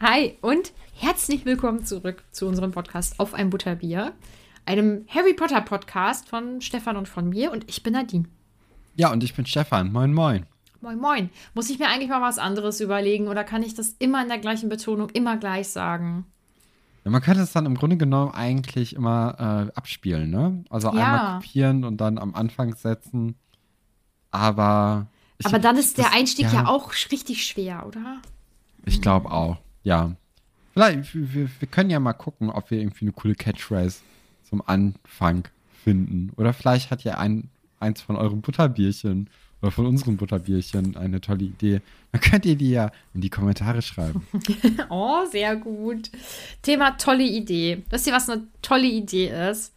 Hi und herzlich willkommen zurück zu unserem Podcast auf ein Butterbier, einem Harry Potter Podcast von Stefan und von mir und ich bin Nadine. Ja, und ich bin Stefan. Moin, moin. Moin, moin. Muss ich mir eigentlich mal was anderes überlegen oder kann ich das immer in der gleichen Betonung immer gleich sagen? Ja, man könnte es dann im Grunde genommen eigentlich immer äh, abspielen, ne? Also Ja. einmal kopieren und dann am Anfang setzen. Aber. ich- Aber dann ist der das- Einstieg ja, auch richtig schwer, oder? Ich glaube auch, ja. Vielleicht, wir, wir können ja mal gucken, ob wir irgendwie eine coole Catchphrase zum Anfang finden. Oder vielleicht hat ja ein, eins von euren Butterbierchen oder von unseren Butterbierchen eine tolle Idee. Dann könnt ihr die ja in die Kommentare schreiben. Oh, sehr gut. Thema tolle Idee. Wisst ihr, was eine tolle Idee ist?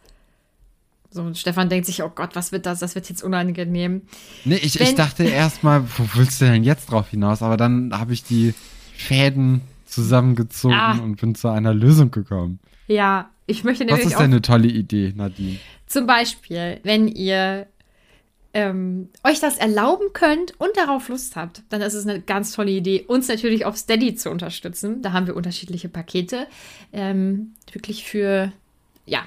So, und Stefan denkt sich, oh Gott, was wird das? Das wird jetzt unangenehm. Nee, ich, Wenn- ich dachte erstmal, wo willst du denn jetzt drauf hinaus? Aber dann habe ich die Fäden zusammengezogen Ah. und bin zu einer Lösung gekommen. Ja, ich möchte Was nämlich ist auch denn eine tolle Idee, Nadine? Zum Beispiel, wenn ihr ähm, euch das erlauben könnt und darauf Lust habt, dann ist es eine ganz tolle Idee, uns natürlich auf Steady zu unterstützen. Da haben wir unterschiedliche Pakete. Ähm, wirklich für, ja,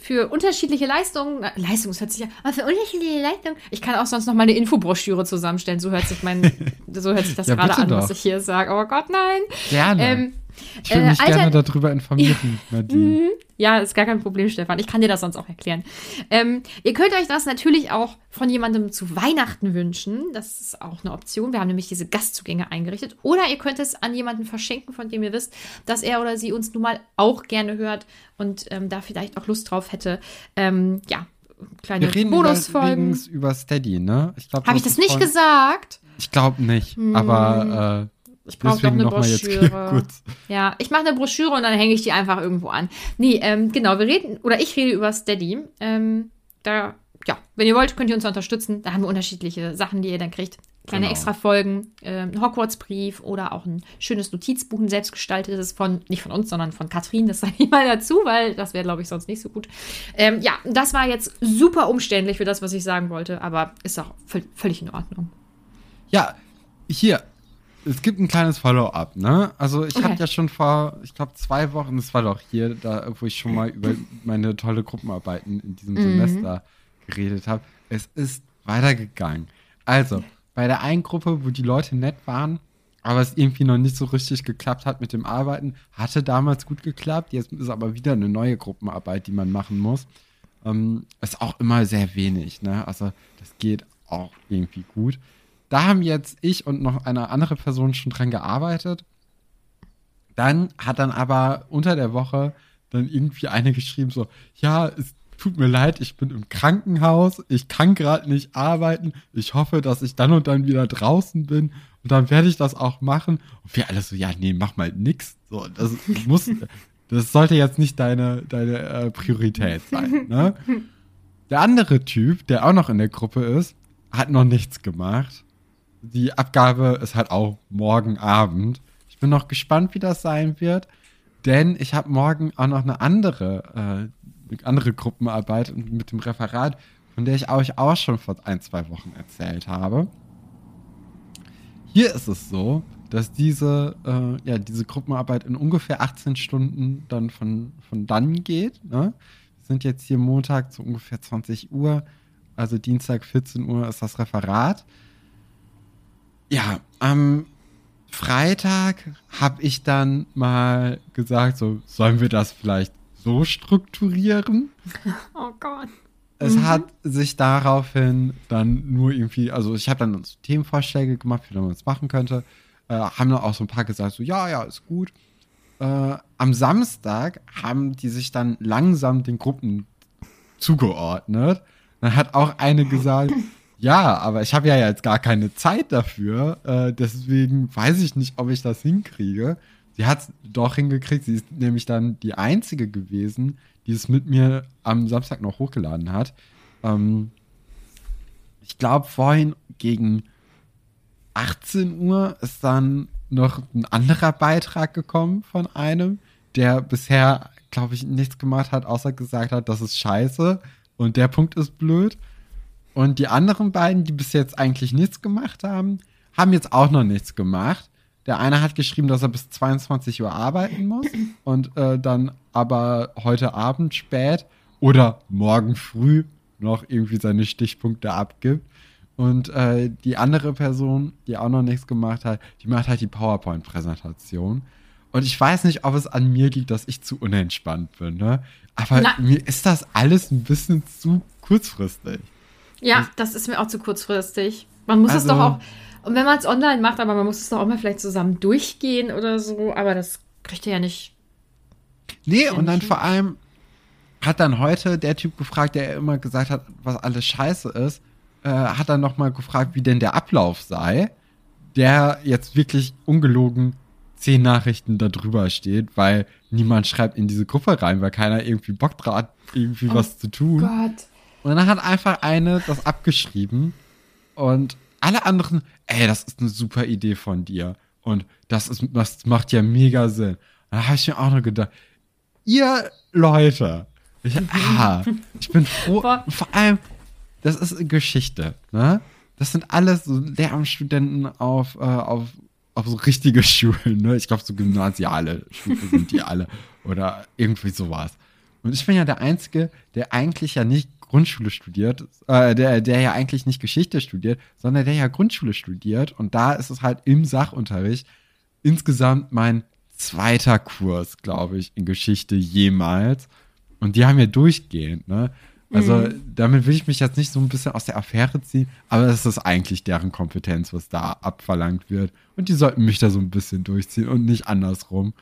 für unterschiedliche Leistungen. Leistung, das hört sich ja, aber für unterschiedliche Leistungen. Ich kann auch sonst noch mal eine Infobroschüre zusammenstellen. So hört sich mein, so hört sich das Ja, gerade an, was doch. ich hier sage. Oh Gott, nein. Gerne. Ähm, ich will äh, mich Alter- gerne darüber informieren, Nadine. ja, ist gar kein Problem, Stefan. Ich kann dir das sonst auch erklären. Ähm, ihr könnt euch das natürlich auch von jemandem zu Weihnachten wünschen. Das ist auch eine Option. Wir haben nämlich diese Gastzugänge eingerichtet. Oder ihr könnt es an jemanden verschenken, von dem ihr wisst, dass er oder sie uns nun mal auch gerne hört und ähm, da vielleicht auch Lust drauf hätte. Ähm, ja, kleine Wir reden Bonusfolgen. übrigens über Steady, ne? Ich glaub, Habe ich das nicht gesagt? Ich glaube nicht, aber äh, Ich brauche doch eine noch mal jetzt Broschüre. Ja, ich mache eine Broschüre und dann hänge ich die einfach irgendwo an. Nee, ähm, genau, wir reden, oder ich rede über Steady. Ähm, da, ja, wenn ihr wollt, könnt ihr uns unterstützen. Da haben wir unterschiedliche Sachen, die ihr dann kriegt. Kleine Genau. extra Folgen, ähm, ein Hogwarts-Brief oder auch ein schönes Notizbuch, ein selbstgestaltetes von, nicht von uns, sondern von Katrin. Das sage ich mal dazu, weil das wäre, glaube ich, sonst nicht so gut. Ähm, ja, das war jetzt super umständlich für das, was ich sagen wollte, aber ist auch völ- völlig in Ordnung. Ja, hier. Es gibt ein kleines Follow-up, ne? Also ich Okay. habe ja schon vor, ich glaube, zwei Wochen, das war doch hier, da, wo ich schon mal über meine tolle Gruppenarbeiten in diesem Semester geredet habe. Es ist weitergegangen. Also, bei der einen Gruppe, wo die Leute nett waren, aber es irgendwie noch nicht so richtig geklappt hat mit dem Arbeiten, hatte damals gut geklappt. Jetzt ist aber wieder eine neue Gruppenarbeit, die man machen muss. Ähm, ist auch immer sehr wenig, ne? Also, das geht auch irgendwie gut. Da haben jetzt ich und noch eine andere Person schon dran gearbeitet. Dann hat dann aber unter der Woche dann irgendwie eine geschrieben so, ja, es tut mir leid, ich bin im Krankenhaus, ich kann gerade nicht arbeiten, ich hoffe, dass ich dann und dann wieder draußen bin und dann werde ich das auch machen. Und wir alle so, ja, nee, mach mal nix. So, das muss, Das sollte jetzt nicht deine, deine äh, Priorität sein. Ne? Der andere Typ, der auch noch in der Gruppe ist, hat noch nichts gemacht. Die Abgabe ist halt auch morgen Abend. Ich bin noch gespannt, wie das sein wird, denn ich habe morgen auch noch eine andere, äh, andere Gruppenarbeit mit dem Referat, von der ich euch auch schon vor ein, zwei Wochen erzählt habe. Hier ist es so, dass diese, äh, ja, diese Gruppenarbeit in ungefähr 18 Stunden dann von, von dann geht. Ne? Wir sind jetzt hier Montag zu ungefähr 20 Uhr, also Dienstag 14 Uhr ist das Referat. Ja, am Freitag habe ich dann mal gesagt, so sollen wir das vielleicht so strukturieren? Oh Gott. Es hat sich daraufhin dann nur irgendwie, also ich habe dann so Themenvorschläge gemacht, wie man es machen könnte. Äh, haben dann auch so ein paar gesagt, so ja, ja, ist gut. Äh, am Samstag haben die sich dann langsam den Gruppen zugeordnet. Dann hat auch eine gesagt, ja, aber ich habe ja jetzt gar keine Zeit dafür. Äh, deswegen weiß ich nicht, ob ich das hinkriege. Sie hat es doch hingekriegt. Sie ist nämlich dann die einzige gewesen, die es mit mir am Samstag noch hochgeladen hat. Ähm, ich glaube, vorhin gegen 18 Uhr ist dann noch ein anderer Beitrag gekommen von einem, der bisher, glaube ich, nichts gemacht hat, außer gesagt hat, das ist scheiße und der Punkt ist blöd. Und die anderen beiden, die bis jetzt eigentlich nichts gemacht haben, haben jetzt auch noch nichts gemacht. Der eine hat geschrieben, dass er bis 22 Uhr arbeiten muss und äh, dann aber heute Abend spät oder morgen früh noch irgendwie seine Stichpunkte abgibt. Und äh, die andere Person, die auch noch nichts gemacht hat, die macht halt die PowerPoint-Präsentation. Und ich weiß nicht, ob es an mir liegt, dass ich zu unentspannt bin, ne? Aber Na. mir ist das alles ein bisschen zu kurzfristig. Ja, das ist mir auch zu kurzfristig. Man muss es Also- doch auch, und wenn man es online macht, aber man muss es doch auch mal vielleicht zusammen durchgehen oder so, aber das kriegt ihr ja nicht. Nee, und dann Menschen. vor allem hat dann heute der Typ gefragt, der immer gesagt hat, was alles scheiße ist, äh, hat dann nochmal gefragt, wie denn der Ablauf sei, der jetzt wirklich ungelogen zehn Nachrichten da drüber steht, weil niemand schreibt in diese Gruppe rein, weil keiner irgendwie Bock drauf hat, irgendwie was zu tun. Gott. Und dann hat einfach eine das abgeschrieben und alle anderen, ey, das ist eine super Idee von dir. Und das, ist, das macht ja mega Sinn. Da habe ich mir auch noch gedacht, ihr Leute, ich, ah, ich bin froh. Boah. Vor allem, das ist Geschichte, ne? Das sind alles so Lehramtsstudenten auf, äh, auf, auf so richtige Schulen, ne? Ich glaube, so gymnasiale Schulen sind die alle. Oder irgendwie sowas. Und ich bin ja der Einzige, der eigentlich ja nicht Grundschule studiert, äh, der, der ja eigentlich nicht Geschichte studiert, sondern der ja Grundschule studiert. Und da ist es halt im Sachunterricht insgesamt mein zweiter Kurs, glaube ich, in Geschichte jemals. Und die haben ja durchgehend, ne? Also damit will ich mich jetzt nicht so ein bisschen aus der Affäre ziehen, aber es ist eigentlich deren Kompetenz, was da abverlangt wird. Und die sollten mich da so ein bisschen durchziehen und nicht andersrum.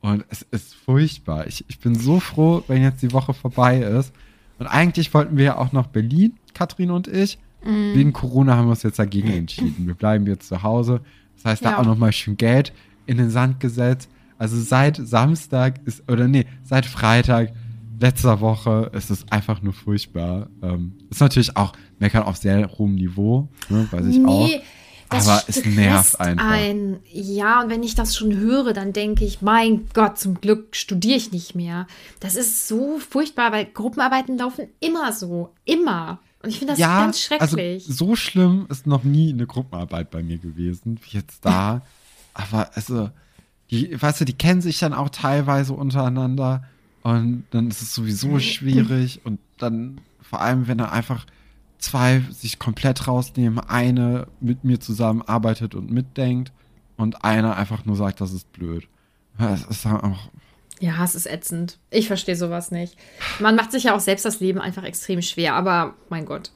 Und es ist furchtbar. Ich, ich bin so froh, wenn jetzt die Woche vorbei ist. Und eigentlich wollten wir ja auch nach Berlin, Katrin und ich. Wegen Corona haben wir uns jetzt dagegen entschieden. Wir bleiben jetzt zu Hause. Das heißt, da Ja. auch noch mal schön Geld in den Sand gesetzt. Also seit Samstag ist, oder nee, seit Freitag letzter Woche ist es einfach nur furchtbar. Ähm, ist natürlich auch meckern auf sehr hohem Niveau, ne, weiß ich auch. Das Aber es nervt einfach. Ein. Ja, und wenn ich das schon höre, dann denke ich, mein Gott, zum Glück studiere ich nicht mehr. Das ist so furchtbar, weil Gruppenarbeiten laufen immer so. Immer. Und ich finde das ganz schrecklich. Also so schlimm ist noch nie eine Gruppenarbeit bei mir gewesen, wie jetzt da. Aber also, die, weißt du, die kennen sich dann auch teilweise untereinander und dann ist es sowieso schwierig und dann vor allem, wenn dann einfach zwei sich komplett rausnehmen, eine mit mir zusammen arbeitet und mitdenkt und einer einfach nur sagt, das ist blöd. Das ist auch, Ja, es ist ätzend. Ich verstehe sowas nicht. Man macht sich ja auch selbst das Leben einfach extrem schwer, aber mein Gott.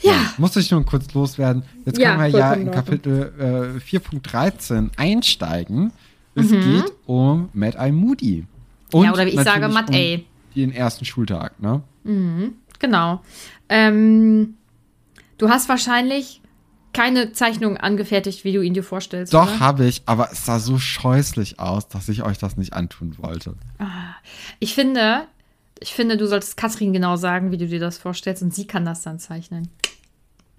Ja, Muss ich nur kurz loswerden. Jetzt Ja, können wir ja in. Kapitel äh, 4.13 einsteigen. Es Mhm. geht um Mad Eye Moody. Ja, oder wie ich sage, Eye. Um den ersten Schultag, ne? Genau. Ähm, du hast wahrscheinlich keine Zeichnung angefertigt, wie du ihn dir vorstellst. Doch, habe ich, aber es sah so scheußlich aus, dass ich euch das nicht antun wollte. Ich finde, ich finde, du solltest Katrin genau sagen, wie du dir das vorstellst und sie kann das dann zeichnen.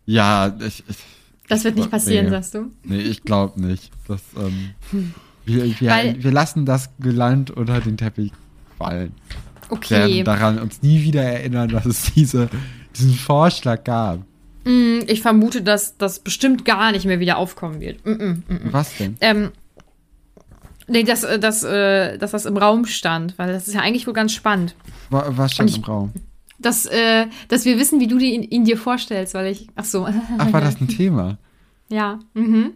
Ja, ich. ich Das wird nicht passieren, nee. sagst du? Nee, ich glaube nicht. Das, ähm, wir, wir, Weil- wir lassen das Geland unter den Teppich fallen. Okay. Werden daran uns nie wieder erinnern, dass es diese, diesen Vorschlag gab. Mm, Ich vermute, dass das bestimmt gar nicht mehr wieder aufkommen wird. Mm -mm, mm -mm. Was denn? Ähm, nee, dass, äh, dass, äh, dass das im Raum stand, weil das ist ja eigentlich wohl ganz spannend. Wa- Was stand ich- im Raum? Dass, äh, dass wir wissen, wie du ihn, ihn dir vorstellst, weil ich. Ach so. Ach, war das ein Thema? Ja. Mhm.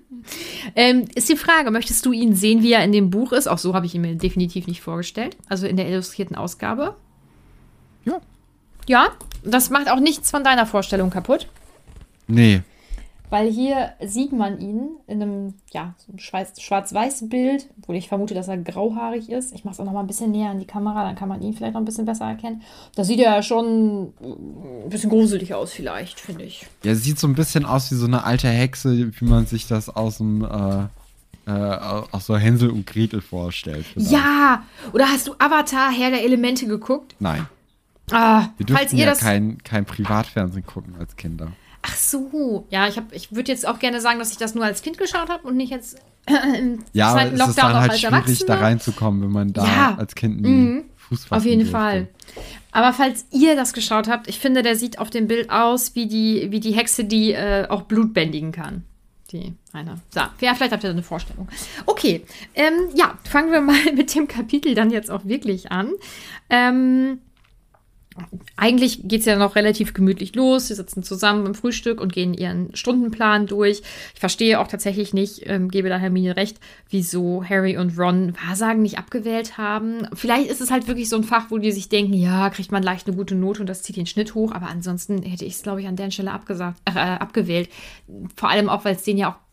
Ähm, ist die Frage, möchtest du ihn sehen, wie er in dem Buch ist? Auch so habe ich ihn mir definitiv nicht vorgestellt. Also in der illustrierten Ausgabe. Ja. Ja, das macht auch nichts von deiner Vorstellung kaputt. Nee. Weil hier sieht man ihn in einem, ja, so schwarz-weiß Bild, obwohl ich vermute, dass er grauhaarig ist. Ich mache es auch noch mal ein bisschen näher an die Kamera, dann kann man ihn vielleicht noch ein bisschen besser erkennen. Da sieht er ja schon äh, ein bisschen gruselig aus, vielleicht, finde ich. Ja, sieht so ein bisschen aus wie so eine alte Hexe, wie man sich das aus dem, äh, äh, aus so Hänsel und Gretel vorstellt. vielleicht. Ja! Oder hast du Avatar, Herr der Elemente geguckt? Nein. Ah, Wir falls ihr ja das. kein, kein Privatfernsehen gucken als Kinder. Ach so. Ja, ich, hab- ich würde jetzt auch gerne sagen, dass ich das nur als Kind geschaut habe und nicht jetzt im Ja, zweiten es ist Lockdown dann halt als schwierig, Erwachsener. da reinzukommen, wenn man da Ja. als Kind nie Mhm. Fuß fassen Auf jeden durfte. Fall. Aber falls ihr das geschaut habt, ich finde, der sieht auf dem Bild aus wie die, wie die Hexe, die äh, auch Blut bändigen kann. Die eine. So, ja, vielleicht habt ihr da eine Vorstellung. Okay, ähm, ja, fangen wir mal mit dem Kapitel dann jetzt auch wirklich an. Ähm, eigentlich geht es ja noch relativ gemütlich los. Sie sitzen zusammen im Frühstück und gehen ihren Stundenplan durch. Ich verstehe auch tatsächlich nicht, ähm, gebe da Hermine recht, wieso Harry und Ron Wahrsagen nicht abgewählt haben. Vielleicht ist es halt wirklich so ein Fach, wo die sich denken, ja, kriegt man leicht eine gute Note und das zieht den Schnitt hoch. Aber ansonsten hätte ich es, glaube ich, an der Stelle abgesagt, äh, abgewählt. Vor allem auch, weil es denen ja auch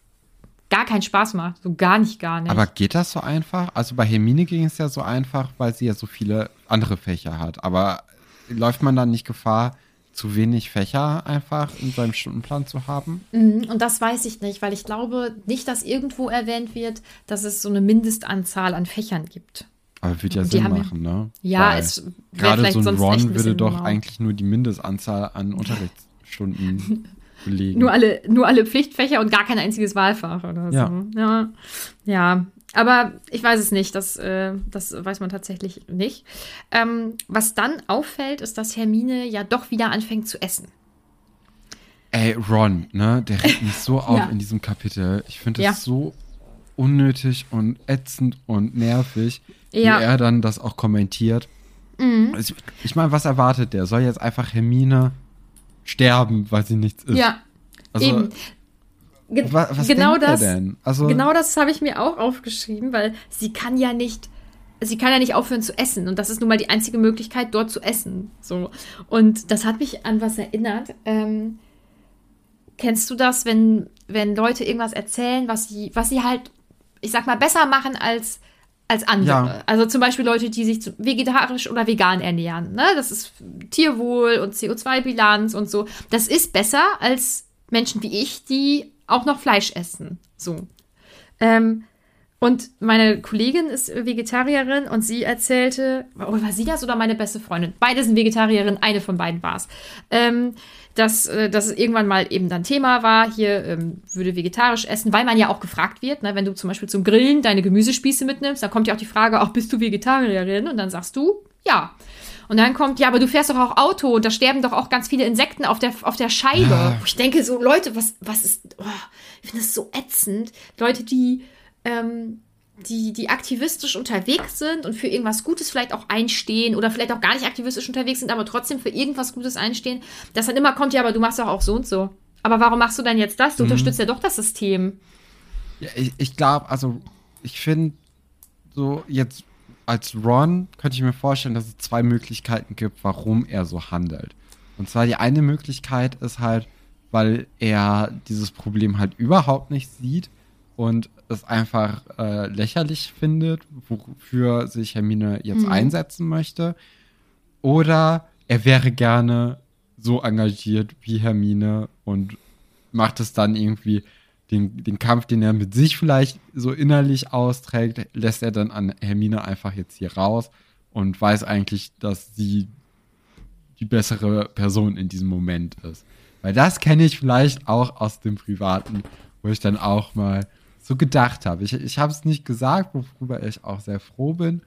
gar keinen Spaß macht. So gar nicht, gar nicht. Aber geht das so einfach? Also bei Hermine ging es ja so einfach, weil sie ja so viele andere Fächer hat. Aber läuft man dann nicht Gefahr, zu wenig Fächer einfach in seinem Stundenplan zu haben? Mhm, Und das weiß ich nicht, weil ich glaube nicht, dass irgendwo erwähnt wird, dass es so eine Mindestanzahl an Fächern gibt. Aber wird ja Sinn haben ja- machen, ne? Ja, Weil es wäre Gerade vielleicht so ein Ron würde doch mau. eigentlich nur die Mindestanzahl an Unterrichtsstunden belegen. Nur alle, nur alle Pflichtfächer und gar kein einziges Wahlfach oder so. Ja. Ja, ja. Aber ich weiß es nicht. Das, äh, das weiß man tatsächlich nicht. Ähm, was dann auffällt, ist, dass Hermine ja doch wieder anfängt zu essen. Ey, Ron, ne? Der regt mich so auf Ja. in diesem Kapitel. Ich finde Ja. es so unnötig und ätzend und nervig, Ja. Mhm. wie er dann das auch kommentiert. Ich, ich meine, was erwartet der? Soll jetzt einfach Hermine sterben, weil sie nichts ist? Ja, also, eben. Ge wa was genau das. denn? Also, Genau das habe ich mir auch aufgeschrieben, weil sie kann ja nicht, sie kann ja nicht aufhören zu essen. Und das ist nun mal die einzige Möglichkeit, dort zu essen. So. Und das hat mich an was erinnert. Ähm, kennst du das, wenn, wenn Leute irgendwas erzählen, was sie, was sie halt, ich sag mal, besser machen als, als andere? Ja. Also zum Beispiel Leute, die sich vegetarisch oder vegan ernähren. Ne? Das ist Tierwohl und CO2-Bilanz und so. Das ist besser als Menschen wie ich, die auch noch Fleisch essen. So. Ähm, und meine Kollegin ist Vegetarierin und sie erzählte, oh, war sie das oder meine beste Freundin? Beide sind Vegetarierin, eine von beiden war es. Ähm, dass, äh, dass es irgendwann mal eben dann Thema war, hier ähm, würde vegetarisch essen, weil man ja auch gefragt wird, ne, wenn du zum Beispiel zum Grillen deine Gemüsespieße mitnimmst, dann kommt ja auch die Frage, auch bist du Vegetarierin? Und dann sagst du, ja. Und dann kommt, ja, aber du fährst doch auch Auto und da sterben doch auch ganz viele Insekten auf der, auf der Scheibe. Ja. Wo ich denke, so, Leute, was, was ist, oh, ich finde das so ätzend. Leute, die, ähm, die, die aktivistisch unterwegs sind und für irgendwas Gutes vielleicht auch einstehen oder vielleicht auch gar nicht aktivistisch unterwegs sind, aber trotzdem für irgendwas Gutes einstehen, dass dann immer kommt, ja, aber du machst doch auch so und so. Aber warum machst du dann jetzt das? Du unterstützt ja doch das System. Ja, ich, ich glaube, also ich finde so jetzt als Ron könnte ich mir vorstellen, dass es zwei Möglichkeiten gibt, warum er so handelt. Und zwar die eine Möglichkeit ist halt, weil er dieses Problem halt überhaupt nicht sieht und es einfach äh, lächerlich findet, wofür sich Hermine jetzt einsetzen möchte. Oder er wäre gerne so engagiert wie Hermine und macht es dann irgendwie den, den Kampf, den er mit sich vielleicht so innerlich austrägt, lässt er dann an Hermine einfach jetzt hier raus und weiß eigentlich, dass sie die bessere Person in diesem Moment ist. Weil das kenne ich vielleicht auch aus dem Privaten, wo ich dann auch mal so gedacht habe. Ich, ich habe es nicht gesagt, worüber ich auch sehr froh bin,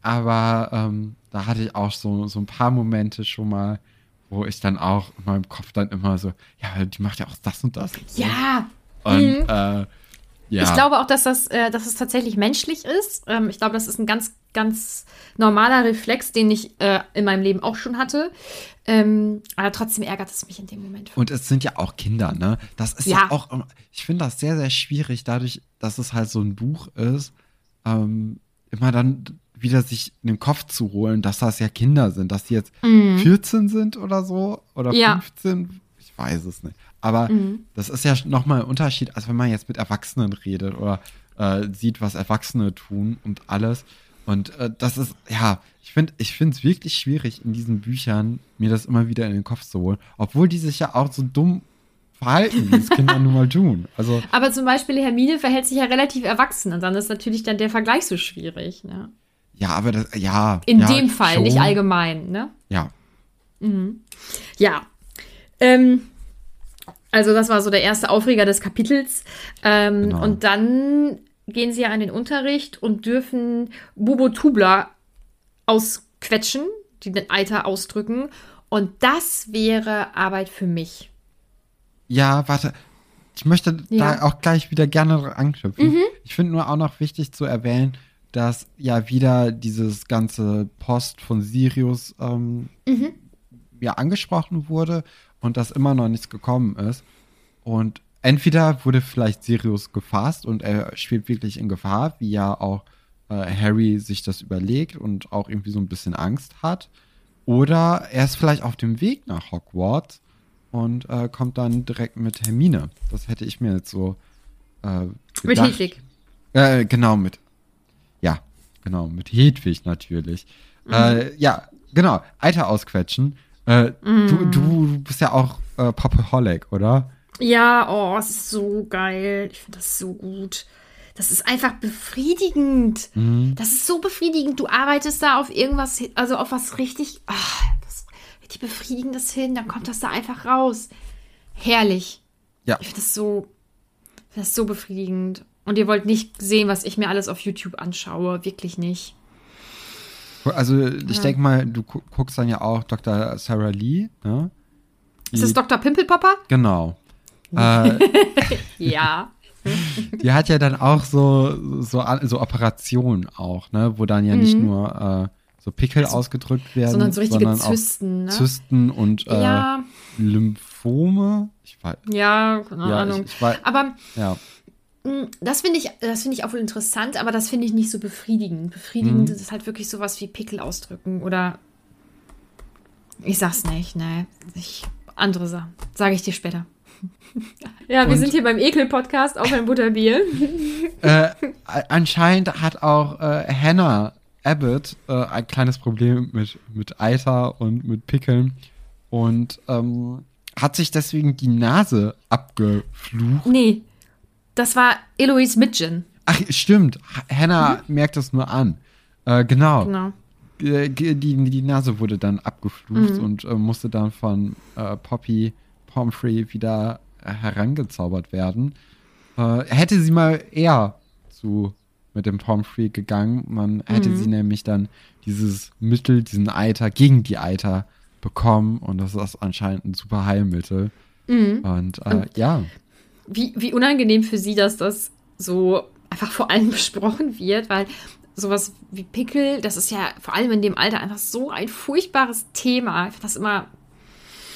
aber ähm, da hatte ich auch so, so ein paar Momente schon mal, wo ich dann auch in meinem Kopf dann immer so, ja, die macht ja auch das und das. Und so. Ja. Und Mhm. äh, ja. Ich glaube auch, dass das, äh, dass es tatsächlich menschlich ist. Ähm, ich glaube, das ist ein ganz, ganz normaler Reflex, den ich äh, in meinem Leben auch schon hatte. Ähm, aber trotzdem ärgert es mich in dem Moment. Und es sind ja auch Kinder, ne? Das ist ja, Ja. auch, ich finde das sehr, sehr schwierig, dadurch, dass es halt so ein Buch ist, ähm, immer dann wieder sich in den Kopf zu holen, dass das ja Kinder sind, dass die jetzt 14 sind oder so oder Mhm. Ja. 15, ich weiß es nicht. Aber Mhm. das ist ja nochmal ein Unterschied, als wenn man jetzt mit Erwachsenen redet oder äh, sieht, was Erwachsene tun und alles. Und äh, das ist, ja, ich finde ich finde es wirklich schwierig, in diesen Büchern mir das immer wieder in den Kopf zu holen. Obwohl die sich ja auch so dumm verhalten, wie es Kinder nun mal tun. Also, Aber zum Beispiel Hermine verhält sich ja relativ erwachsen und dann ist natürlich dann der Vergleich so schwierig. Ne? ja, aber das, ja. In ja, dem Fall, schon. nicht allgemein. Ne? Ja. Ja. Ähm, also das war so der erste Aufreger des Kapitels. Ähm, Genau. Und dann gehen sie ja an den Unterricht und dürfen Bubo Tubler ausquetschen, die den Eiter ausdrücken. Und das wäre Arbeit für mich. Ja, warte. Ich möchte Ja. da auch gleich wieder gerne anknüpfen. Mhm. Ich finde nur auch noch wichtig zu erwähnen, dass ja wieder dieses ganze Post von Sirius ähm, Mhm. ja angesprochen wurde und dass immer noch nichts gekommen ist. Und entweder wurde vielleicht Sirius gefasst und er schwebt wirklich in Gefahr, wie ja auch äh, Harry sich das überlegt und auch irgendwie so ein bisschen Angst hat. Oder er ist vielleicht auf dem Weg nach Hogwarts und äh, kommt dann direkt mit Hermine. Das hätte ich mir jetzt so äh, Mit. Hedwig. Äh, genau, mit. Ja, genau, mit Hedwig natürlich. Mhm. Äh, ja, genau, Eiter ausquetschen. Äh, Mhm. du, du bist ja auch äh, Popaholic, oder? Ja, oh, es ist so geil. Ich finde das so gut. Das ist einfach befriedigend. Das ist so befriedigend. Du arbeitest da auf irgendwas, also auf was richtig, ah, das richtig Befriedigendes hin, dann kommt das da einfach raus. Herrlich. Ja. Ich finde das so, das so befriedigend. Und ihr wollt nicht sehen, was ich mir alles auf YouTube anschaue. Wirklich nicht. Also, ich denke mal, du gu guckst dann ja auch Dr. Sarah Lee, ne? Ist das Dr. Pimpelpopper? Genau. äh, Ja. die hat ja dann auch so, so, so Operationen auch, ne? Wo dann ja nicht nur äh, so Pickel ausgedrückt werden, Mhm. sondern so richtige sondern Zysten, ne? Zysten und äh, Ja, Lymphome. Ich weiß. ja, keine Ja, Ahnung. ich, ich weiß. Aber Ja. Mm, Das finde ich, das finde ich auch wohl interessant, aber das finde ich nicht so befriedigend. Befriedigend Mhm. ist halt wirklich sowas wie Pickel ausdrücken oder ich sag's nicht, ne. Ich, andere Sachen. Sage ich dir später. ja, wir Und- sind hier beim Ekel-Podcast, auch ein Butterbier. äh, anscheinend hat auch äh, Hannah Abbott äh, ein kleines Problem mit, mit Eiter und mit Pickeln und ähm, hat sich deswegen die Nase abgeflucht. nee, das war Eloise Midgen. Ach, stimmt. Hannah merkt das nur an. Äh, genau. Genau. Äh, Die, die Nase wurde dann abgeflucht und äh, musste dann von äh, Poppy Pomfrey wieder herangezaubert werden. Äh, hätte sie mal eher zu mit dem Pomfrey gegangen, man hätte sie nämlich dann dieses Mittel, diesen Eiter gegen die Eiter bekommen und das ist anscheinend ein super Heilmittel. Und, äh, ja, Wie, wie unangenehm für sie, dass das so einfach vor allem besprochen wird, weil sowas wie Pickel, das ist ja vor allem in dem Alter einfach so ein furchtbares Thema. Ich fand das immer,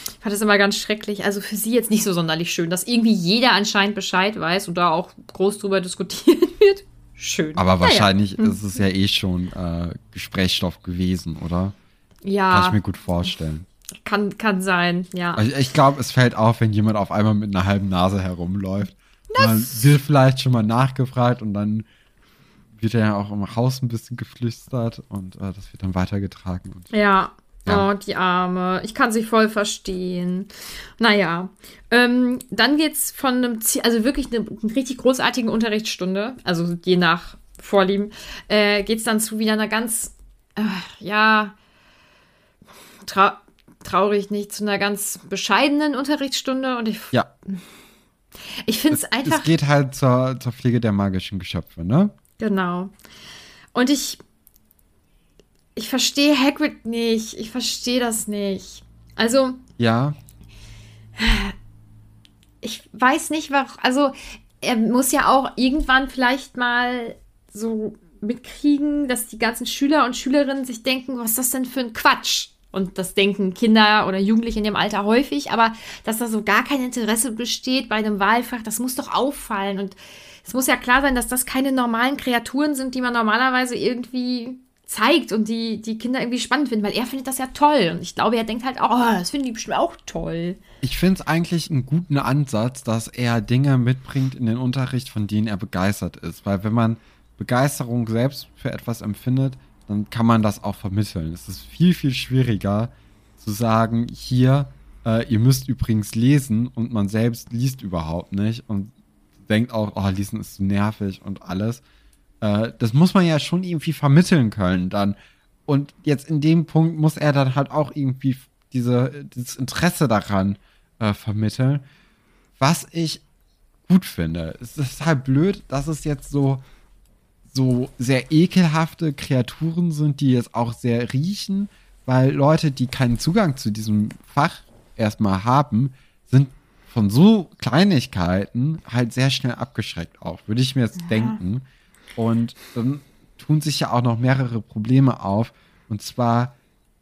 ich fand das immer ganz schrecklich. Also für sie jetzt nicht so sonderlich schön, dass irgendwie jeder anscheinend Bescheid weiß und da auch groß drüber diskutiert wird. Schön. aber Naja. wahrscheinlich ist es ja eh schon äh, Gesprächsstoff gewesen, oder? Kann ich Ja, mir gut vorstellen. Kann, kann sein, ja. Also ich glaube, es fällt auf, wenn jemand auf einmal mit einer halben Nase herumläuft. Man wird vielleicht schon mal nachgefragt und dann wird ja auch im Haus ein bisschen geflüstert und äh, das wird dann weitergetragen. Ja, Ja. Oh, die Arme. Ich kann sie voll verstehen. Naja. Ähm, dann geht's von einem, also wirklich eine, eine richtig großartigen Unterrichtsstunde, also je nach Vorlieben, äh, geht's dann zu wieder einer ganz, äh, ja, tra traurig nicht, zu einer ganz bescheidenen Unterrichtsstunde und ich. Ja. Ich finde es einfach. Es geht halt zur, zur Pflege der magischen Geschöpfe, ne? Genau. Und ich ich verstehe Hagrid nicht. Ich verstehe das nicht. Also. Ja. Ich weiß nicht, warum. Also, er muss ja auch irgendwann vielleicht mal so mitkriegen, dass die ganzen Schüler und Schülerinnen sich denken, was ist das denn für ein Quatsch? Und das denken Kinder oder Jugendliche in dem Alter häufig, aber dass da so gar kein Interesse besteht bei einem Wahlfach, das muss doch auffallen. Und es muss ja klar sein, dass das keine normalen Kreaturen sind, die man normalerweise irgendwie zeigt und die, die Kinder irgendwie spannend finden, weil er findet das ja toll. Und ich glaube, er denkt halt, oh, das finden die bestimmt auch toll. Ich finde es eigentlich einen guten Ansatz, dass er Dinge mitbringt in den Unterricht, von denen er begeistert ist. Weil wenn man Begeisterung selbst für etwas empfindet, dann kann man das auch vermitteln. Es ist viel, viel schwieriger zu sagen, hier, äh, ihr müsst übrigens lesen und man selbst liest überhaupt nicht und denkt auch, oh, lesen ist nervig und alles. Äh, das muss man ja schon irgendwie vermitteln können dann. Und jetzt in dem Punkt muss er dann halt auch irgendwie diese, dieses Interesse daran äh, vermitteln, was ich gut finde. Es ist halt blöd, dass es jetzt so, so sehr ekelhafte Kreaturen sind, die jetzt auch sehr riechen, weil Leute, die keinen Zugang zu diesem Fach erstmal haben, sind von so Kleinigkeiten halt sehr schnell abgeschreckt auch, würde ich mir jetzt ja. denken. Und dann tun sich ja auch noch mehrere Probleme auf. Und zwar,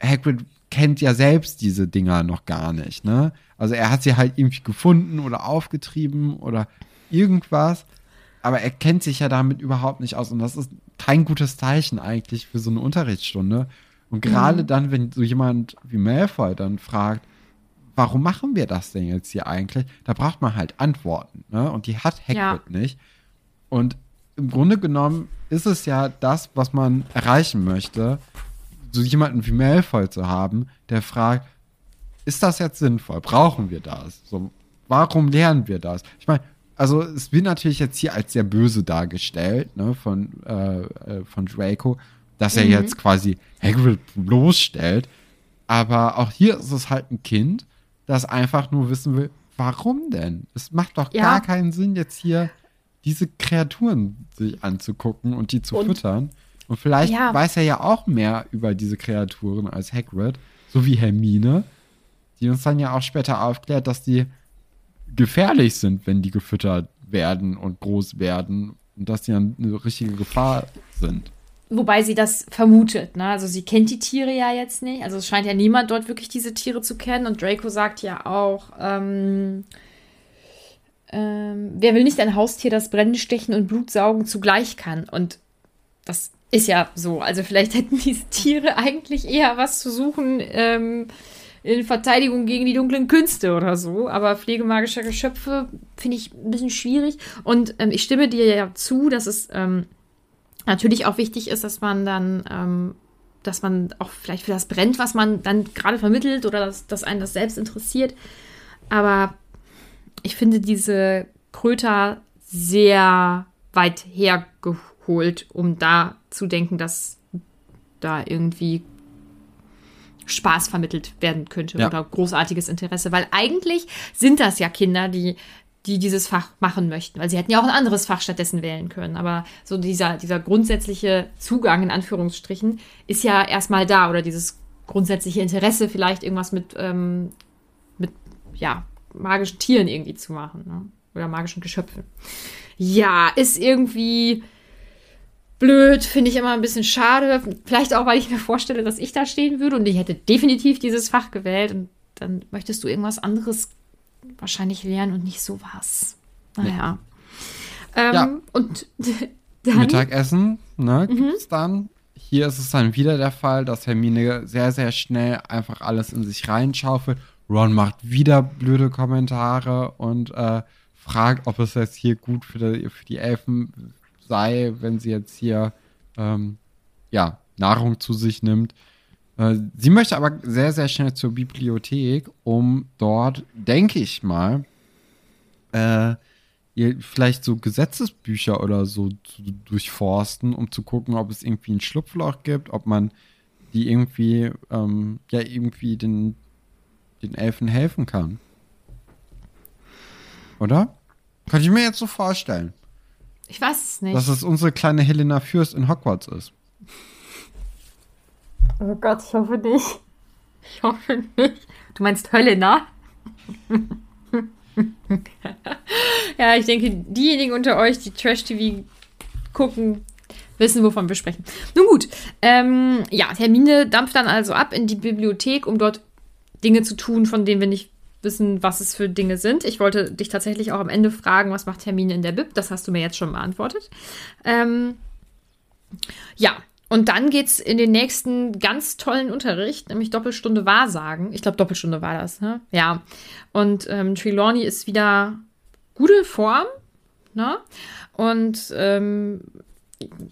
Hagrid kennt ja selbst diese Dinger noch gar nicht, ne? Also er hat sie halt irgendwie gefunden oder aufgetrieben oder irgendwas, aber er kennt sich ja damit überhaupt nicht aus und das ist kein gutes Zeichen eigentlich für so eine Unterrichtsstunde. Und gerade mhm. dann, wenn so jemand wie Malfoy dann fragt, warum machen wir das denn jetzt hier eigentlich? Da braucht man halt Antworten, ne? Und die hat Hagrid ja. nicht. Und im Grunde genommen ist es ja das, was man erreichen möchte, so jemanden wie Malfoy zu haben, der fragt, ist das jetzt sinnvoll? Brauchen wir das? So, warum lernen wir das? Ich meine, also es wird natürlich jetzt hier als sehr böse dargestellt, ne, von, äh, äh von Draco, dass er mhm. jetzt quasi Hagrid bloßstellt. Aber auch hier ist es halt ein Kind, das einfach nur wissen will, warum denn? Es macht doch ja. gar keinen Sinn, jetzt hier diese Kreaturen sich anzugucken und die zu und, füttern. Und vielleicht ja. weiß er ja auch mehr über diese Kreaturen als Hagrid, so wie Hermine, die uns dann ja auch später aufklärt, dass die gefährlich sind, wenn die gefüttert werden und groß werden und dass die dann eine richtige Gefahr sind. Wobei sie das vermutet, ne? Also sie kennt die Tiere ja jetzt nicht. Also es scheint ja niemand dort wirklich diese Tiere zu kennen. Und Draco sagt ja auch, ähm, ähm, wer will nicht ein Haustier, das Brennen, Stechen und Blutsaugen zugleich kann? Und das ist ja so. Also vielleicht hätten diese Tiere eigentlich eher was zu suchen ähm, in Verteidigung gegen die dunklen Künste oder so. Aber pflegemagische Geschöpfe finde ich ein bisschen schwierig. Und ähm, ich stimme dir ja zu, dass es ähm, natürlich auch wichtig ist, dass man dann ähm, dass man auch vielleicht für das brennt, was man dann gerade vermittelt oder dass, dass einen das selbst interessiert. Aber ich finde diese Kröter sehr weit hergeholt, um da zu denken, dass da irgendwie Spaß vermittelt werden könnte ja. oder großartiges Interesse, weil eigentlich sind das ja Kinder, die die dieses Fach machen möchten, weil sie hätten ja auch ein anderes Fach stattdessen wählen können. Aber so dieser, dieser grundsätzliche Zugang in Anführungsstrichen ist ja erstmal da oder dieses grundsätzliche Interesse vielleicht irgendwas mit, ähm, mit ja, magischen Tieren irgendwie zu machen. Ne? Oder magischen Geschöpfen. Ja, ist irgendwie blöd, finde ich immer ein bisschen schade. Vielleicht auch, weil ich mir vorstelle, dass ich da stehen würde und ich hätte definitiv dieses Fach gewählt und dann möchtest du irgendwas anderes wahrscheinlich lernen und nicht sowas. Naja. Nee. Ähm, ja. Und dann, Mittagessen, ne, mhm. gibt's dann. Hier ist es dann wieder der Fall, dass Hermine sehr, sehr schnell einfach alles in sich reinschaufelt Ron macht wieder blöde Kommentare und äh, fragt, ob es jetzt hier gut für die, für die Elfen sei, wenn sie jetzt hier ähm, ja, Nahrung zu sich nimmt. Äh, sie möchte aber sehr, sehr schnell zur Bibliothek, um dort, denke ich mal, äh, ihr vielleicht so Gesetzesbücher oder so zu durchforsten, um zu gucken, ob es irgendwie ein Schlupfloch gibt, ob man die irgendwie, ähm, ja, irgendwie den, den Elfen helfen kann. Oder? Könnte ich mir jetzt so vorstellen. Ich weiß es nicht. Dass es unsere kleine Helena Fürst in Hogwarts ist. Oh Gott, ich hoffe nicht. Ich hoffe nicht. Du meinst Helena? ja, ich denke, diejenigen unter euch, die Trash-TV gucken, wissen, wovon wir sprechen. Nun gut, ähm, ja, Hermine dampft dann also ab in die Bibliothek, um dort Dinge zu tun, von denen wir nicht wissen, was es für Dinge sind. Ich wollte dich tatsächlich auch am Ende fragen, was macht Hermine in der Bib? Das hast du mir jetzt schon beantwortet. Ähm, ja, und dann geht es in den nächsten ganz tollen Unterricht, nämlich Doppelstunde Wahrsagen. Ich glaube, Doppelstunde war das, ne? Ja. Und ähm, Trelawney ist wieder gute Form, ne? Und ähm,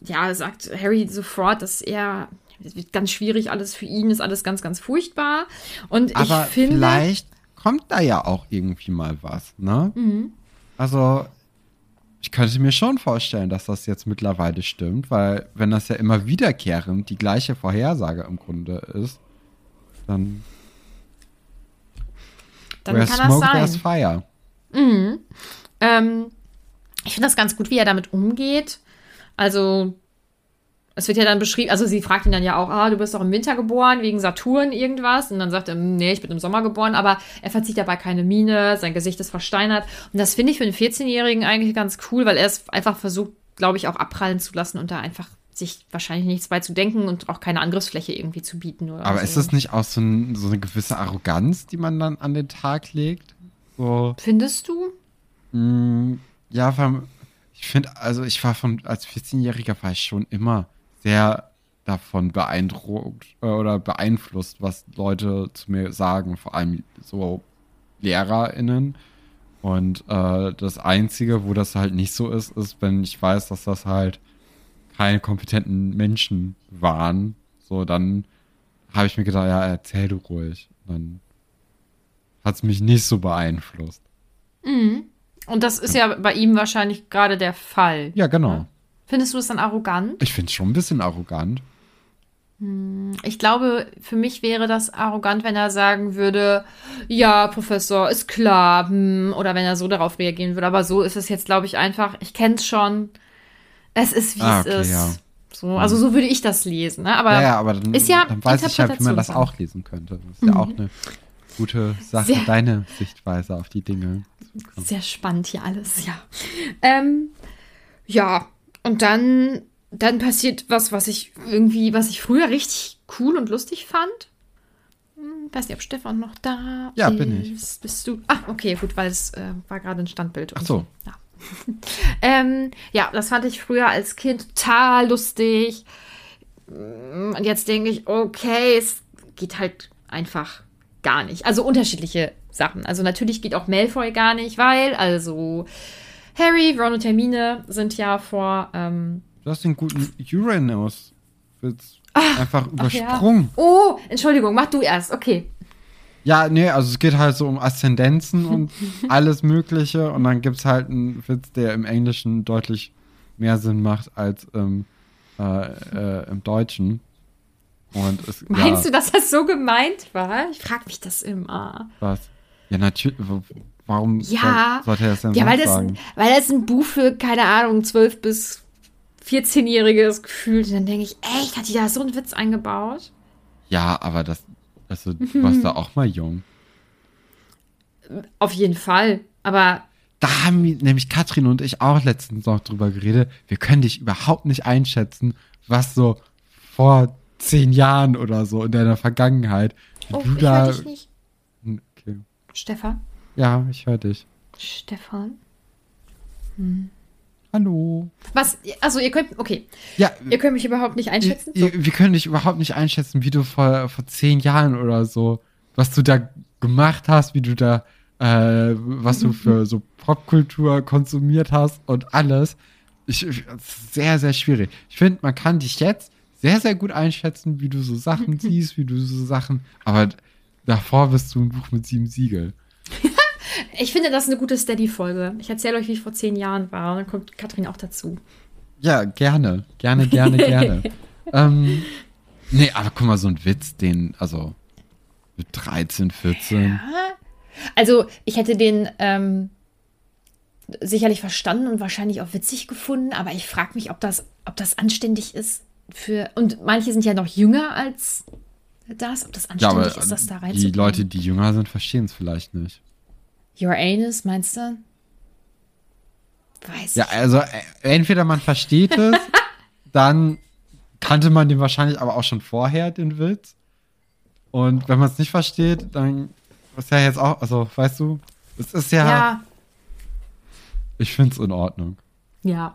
ja, sagt Harry sofort, dass er es wird ganz schwierig, alles für ihn ist alles ganz, ganz furchtbar. Und Aber ich finde. vielleicht kommt da ja auch irgendwie mal was, ne? Mhm. Also, ich könnte mir schon vorstellen, dass das jetzt mittlerweile stimmt, weil wenn das ja immer wiederkehrend die gleiche Vorhersage im Grunde ist, dann Dann kann das smoke, sein. there's fire. Mhm. Ähm, ich finde das ganz gut, wie er damit umgeht. Also, es wird ja dann beschrieben, also sie fragt ihn dann ja auch, ah, du bist doch im Winter geboren, wegen Saturn irgendwas. Und dann sagt er, nee, ich bin im Sommer geboren, aber er verzieht dabei keine Miene, sein Gesicht ist versteinert. Und das finde ich für einen 14-Jährigen eigentlich ganz cool, weil er es einfach versucht, glaube ich, auch abprallen zu lassen und da einfach sich wahrscheinlich nichts bei zu denken und auch keine Angriffsfläche irgendwie zu bieten. Aber so. ist das nicht auch so, ein, so eine gewisse Arroganz, die man dann an den Tag legt? So, Findest du? mh, ja, ich finde, also ich war von, als 14-Jähriger war ich schon immer sehr davon beeindruckt äh, oder beeinflusst, was Leute zu mir sagen, vor allem so LehrerInnen. Und äh, das Einzige, wo das halt nicht so ist, ist, wenn ich weiß, dass das halt keine kompetenten Menschen waren. So, dann habe ich mir gedacht, ja, erzähl du ruhig. Dann hat es mich nicht so beeinflusst. Und das ist ja bei ihm wahrscheinlich gerade der Fall. Ja, genau. Findest du das dann arrogant? Ich finde es schon ein bisschen arrogant. Ich glaube, für mich wäre das arrogant, wenn er sagen würde, ja, Professor, ist klar, hm, oder wenn er so darauf reagieren würde. Aber so ist es jetzt, glaube ich, einfach, ich kenne es schon. Es ist, wie Ah, es okay, ist. ja. So, also so würde ich das lesen. Ne? Aber ja, ja, aber dann, ist ja dann weiß ich halt, wie man das auch lesen könnte. Das ist ja auch eine gute Sache, Sehr- deine Sichtweise auf die Dinge. Sehr spannend hier alles, ja. Ähm, ja, und dann, dann passiert was, was ich irgendwie, was ich früher richtig cool und lustig fand. Hm, weiß nicht, ob Stefan noch da Ja, ist. bin ich. Bist du? Ah, okay, gut, weil es äh, war gerade ein Standbild. Ach so. Ja. ähm, ja, das fand ich früher als Kind total lustig. Mm, Und jetzt denke ich, okay, es geht halt einfach gar nicht. Also unterschiedliche Sachen. Also natürlich geht auch Malfoy gar nicht, weil also Harry, Ron und Hermine sind ja vor ähm, Du hast den guten Uranus Witz einfach Ah, ach ja. übersprungen. Oh, Entschuldigung, mach du erst. Okay. Ja. nee, also es geht halt so um Aszendenzen und alles Mögliche. Und dann gibt es halt einen Witz, der im Englischen deutlich mehr Sinn macht als im, äh, äh, im Deutschen. Und es, Meinst ja, du, dass das so gemeint war? Ich frage mich das immer. was? Ja, natürlich. Warum Ja. soll, sollte er das denn Ja, weil das, sagen? weil das ein Buch für, keine Ahnung, 12 bis 14-Jährige ist gefühlt. Und dann denke ich, echt, hat die da so einen Witz eingebaut? Ja, aber das, also, du warst da auch mal jung. Auf jeden Fall. Aber Da haben nämlich Katrin und ich auch letztens noch drüber geredet. Wir können dich überhaupt nicht einschätzen, was so vor zehn Jahren oder so in deiner Vergangenheit, oh, du ich da. dich nicht. Okay. Stefan? Ja, ich höre dich. Stefan? Hallo. Was? Also ihr könnt, okay. Ja, Ihr könnt mich überhaupt nicht einschätzen. So. wir, wir können dich überhaupt nicht einschätzen, wie du vor, vor zehn Jahren oder so, was du da gemacht hast, wie du da, äh, was du für so Popkultur konsumiert hast und alles. Ich, sehr, sehr schwierig. Ich finde, man kann dich jetzt sehr, sehr gut einschätzen, wie du so Sachen siehst, wie du so Sachen. Aber davor bist du ein Buch mit sieben Siegel. Ich finde, das ist eine gute Steady-Folge. Ich erzähle euch, wie ich vor zehn Jahren war. Und dann kommt Katrin auch dazu. Ja, gerne. Gerne, gerne, gerne. ähm, nee, aber guck mal, so ein Witz, den, also mit 13, 14. Also, ich hätte den ähm, sicherlich verstanden und wahrscheinlich auch witzig gefunden, aber ich frage mich, ob das, ob das anständig ist für. Und manche sind ja noch jünger als das, ob das Ja, anständig ist, das da die reinzubringen. Leute, die jünger sind, verstehen es vielleicht nicht. Your anus, meinst du? Weiß Ja, also äh, entweder man versteht es, dann kannte man den wahrscheinlich aber auch schon vorher, den Witz. Und wenn man es nicht versteht, dann ist ja jetzt auch, also weißt du, es ist ja, Ja, ich finde es in Ordnung. ja.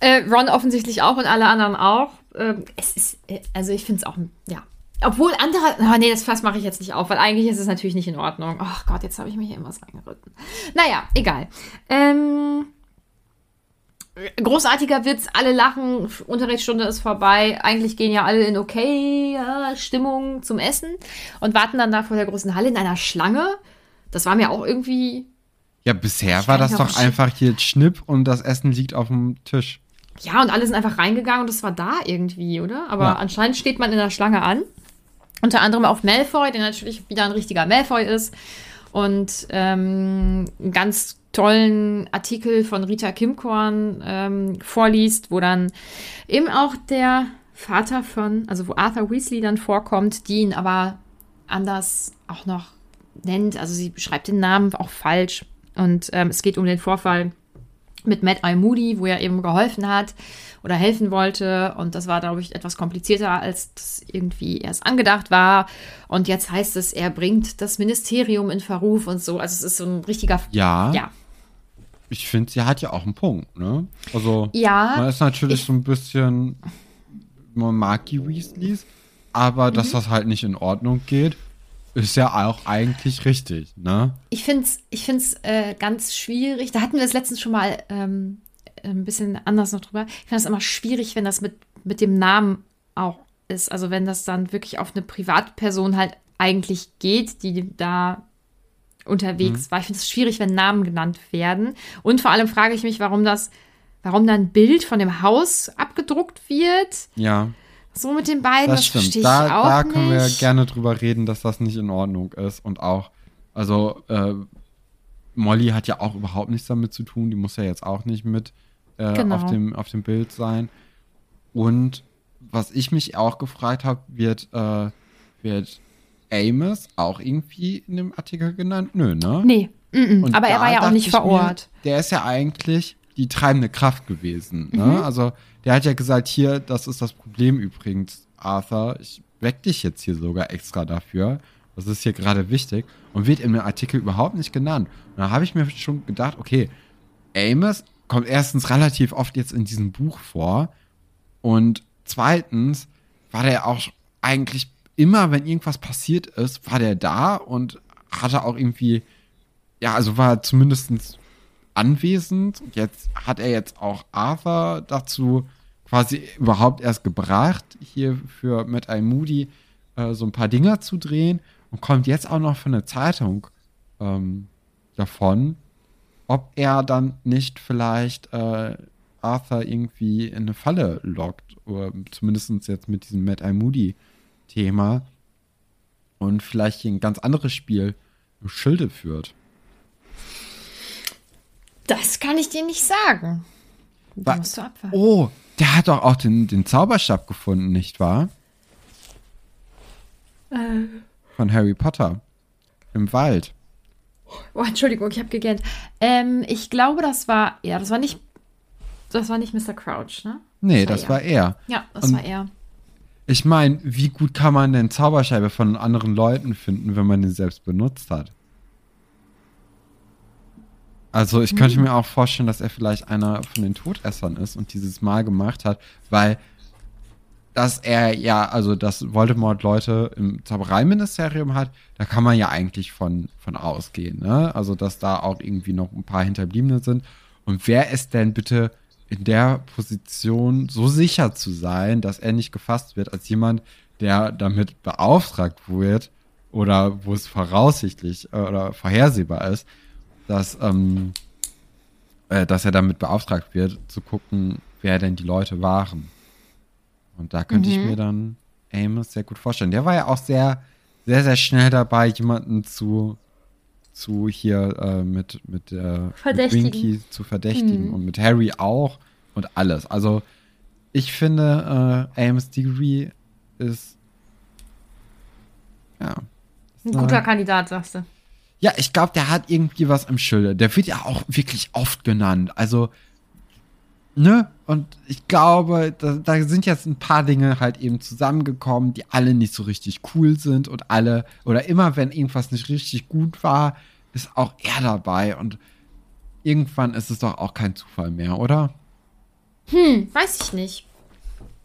Äh, Ron offensichtlich auch und alle anderen auch. Ähm, es ist, äh, also ich finde es auch, ja. Obwohl andere, oh nee, das Fass mache ich jetzt nicht auf, weil eigentlich ist es natürlich nicht in Ordnung. Ach Gott, jetzt habe ich mich hier irgendwas reingeritten. Naja, egal. Ähm, großartiger Witz, alle lachen, Unterrichtsstunde ist vorbei. Eigentlich gehen ja alle in okay Stimmung zum Essen und warten dann da vor der großen Halle in einer Schlange. Das war mir auch irgendwie Ja, bisher war das doch einfach hier Schnipp und das Essen liegt auf dem Tisch. Ja, und alle sind einfach reingegangen und es war da irgendwie, oder? Aber Ja. anscheinend steht man in der Schlange an. Unter anderem auf Malfoy, der natürlich wieder ein richtiger Malfoy ist. Und ähm, einen ganz tollen Artikel von Rita Kimkorn ähm, vorliest, wo dann eben auch der Vater von, also wo Arthur Weasley dann vorkommt, die ihn aber anders auch noch nennt. Also sie beschreibt den Namen auch falsch. Und ähm, es geht um den Vorfall mit Matt I. Moody, wo er eben geholfen hat oder helfen wollte. Und das war, glaube ich, etwas komplizierter, als das irgendwie erst angedacht war. Und jetzt heißt es, er bringt das Ministerium in Verruf und so. Also es ist so ein richtiger. Ja, Ja. ich finde, sie hat ja auch einen Punkt, ne? Also, Ja, man ist natürlich so ein bisschen, man mag die Weasleys, aber Mhm. dass das halt nicht in Ordnung geht, ist ja auch eigentlich richtig, ne? Ich finde es ich find's, äh, ganz schwierig. Da hatten wir es letztens schon mal ähm, ein bisschen anders noch drüber. Ich finde es immer schwierig, wenn das mit, mit dem Namen auch ist. Also wenn das dann wirklich auf eine Privatperson halt eigentlich geht, die da unterwegs war. Ich finde es schwierig, wenn Namen genannt werden. Und vor allem frage ich mich, warum das, warum da ein Bild von dem Haus abgedruckt wird. Ja, So mit den beiden, das, das, stimmt. verstehe ich Da, auch da nicht. können wir gerne drüber reden, dass das nicht in Ordnung ist. Und auch, also, äh, Molly hat ja auch überhaupt nichts damit zu tun. Die muss ja jetzt auch nicht mit äh, Genau. auf, dem, auf dem Bild sein. Und was ich mich auch gefragt habe, wird, äh, wird Amos auch irgendwie in dem Artikel genannt? Nö, ne? Nee, mm -mm. Aber er war ja auch nicht ich vor mir, Ort. der ist ja eigentlich die treibende Kraft gewesen. Ne? Mhm. Also der hat ja gesagt, hier, das ist das Problem übrigens, Arthur. Ich weck dich jetzt hier sogar extra dafür. Das ist hier gerade wichtig. Und wird in dem Artikel überhaupt nicht genannt. Und da habe ich mir schon gedacht, okay, Amos kommt erstens relativ oft jetzt in diesem Buch vor. Und zweitens war der auch eigentlich immer, wenn irgendwas passiert ist, war der da und hatte auch irgendwie ja, also war zumindest anwesend. Jetzt hat er jetzt auch Arthur dazu quasi überhaupt erst gebracht, hier für Matt I. Moody äh, so ein paar Dinger zu drehen und kommt jetzt auch noch von der Zeitung ähm, davon, ob er dann nicht vielleicht äh, Arthur irgendwie in eine Falle lockt. Oder zumindest jetzt mit diesem Matt I. Moody-Thema. Und vielleicht hier ein ganz anderes Spiel im Schilde führt. Das kann ich dir nicht sagen. Da musst du abwarten. Oh, der hat doch auch den, den Zauberstab gefunden, nicht wahr? Von Harry Potter. Im Wald. Oh, Entschuldigung, ich habe gegähnt. Ähm, ich glaube, das war er. Das war nicht, das war nicht Mr. Crouch, ne? Nee, das war er. Ja, das Und- war er. Ich meine, wie gut kann man denn Zauberscheibe von anderen Leuten finden, wenn man den selbst benutzt hat? Also ich könnte Hm. mir auch vorstellen, dass er vielleicht einer von den Todessern ist und dieses Mal gemacht hat, weil dass er ja, also dass Voldemort Leute im Zaubereiministerium hat, da kann man ja eigentlich von, von ausgehen, ne? Also dass da auch irgendwie noch ein paar Hinterbliebene sind. Und wer ist denn bitte in der Position so sicher zu sein, dass er nicht gefasst wird, als jemand, der damit beauftragt wird oder wo es voraussichtlich äh, oder vorhersehbar ist, dass, ähm, äh, dass er damit beauftragt wird, zu gucken, wer denn die Leute waren. Und da könnte Mhm. ich mir dann Amos sehr gut vorstellen. Der war ja auch sehr, sehr, sehr schnell dabei, jemanden zu, zu hier äh, mit, mit, äh, mit. Winky zu verdächtigen Mhm. und mit Harry auch und alles. Also ich finde, äh, Amos Diggory ist ja. Ein guter Kandidat, sagst du. Ja, ich glaube, der hat irgendwie was im Schilde. Der wird ja auch wirklich oft genannt. Also, ne? Und ich glaube, da, da sind jetzt ein paar Dinge halt eben zusammengekommen, die alle nicht so richtig cool sind und alle, oder immer wenn irgendwas nicht richtig gut war, ist auch er dabei und irgendwann ist es doch auch kein Zufall mehr, oder? Hm, weiß ich nicht.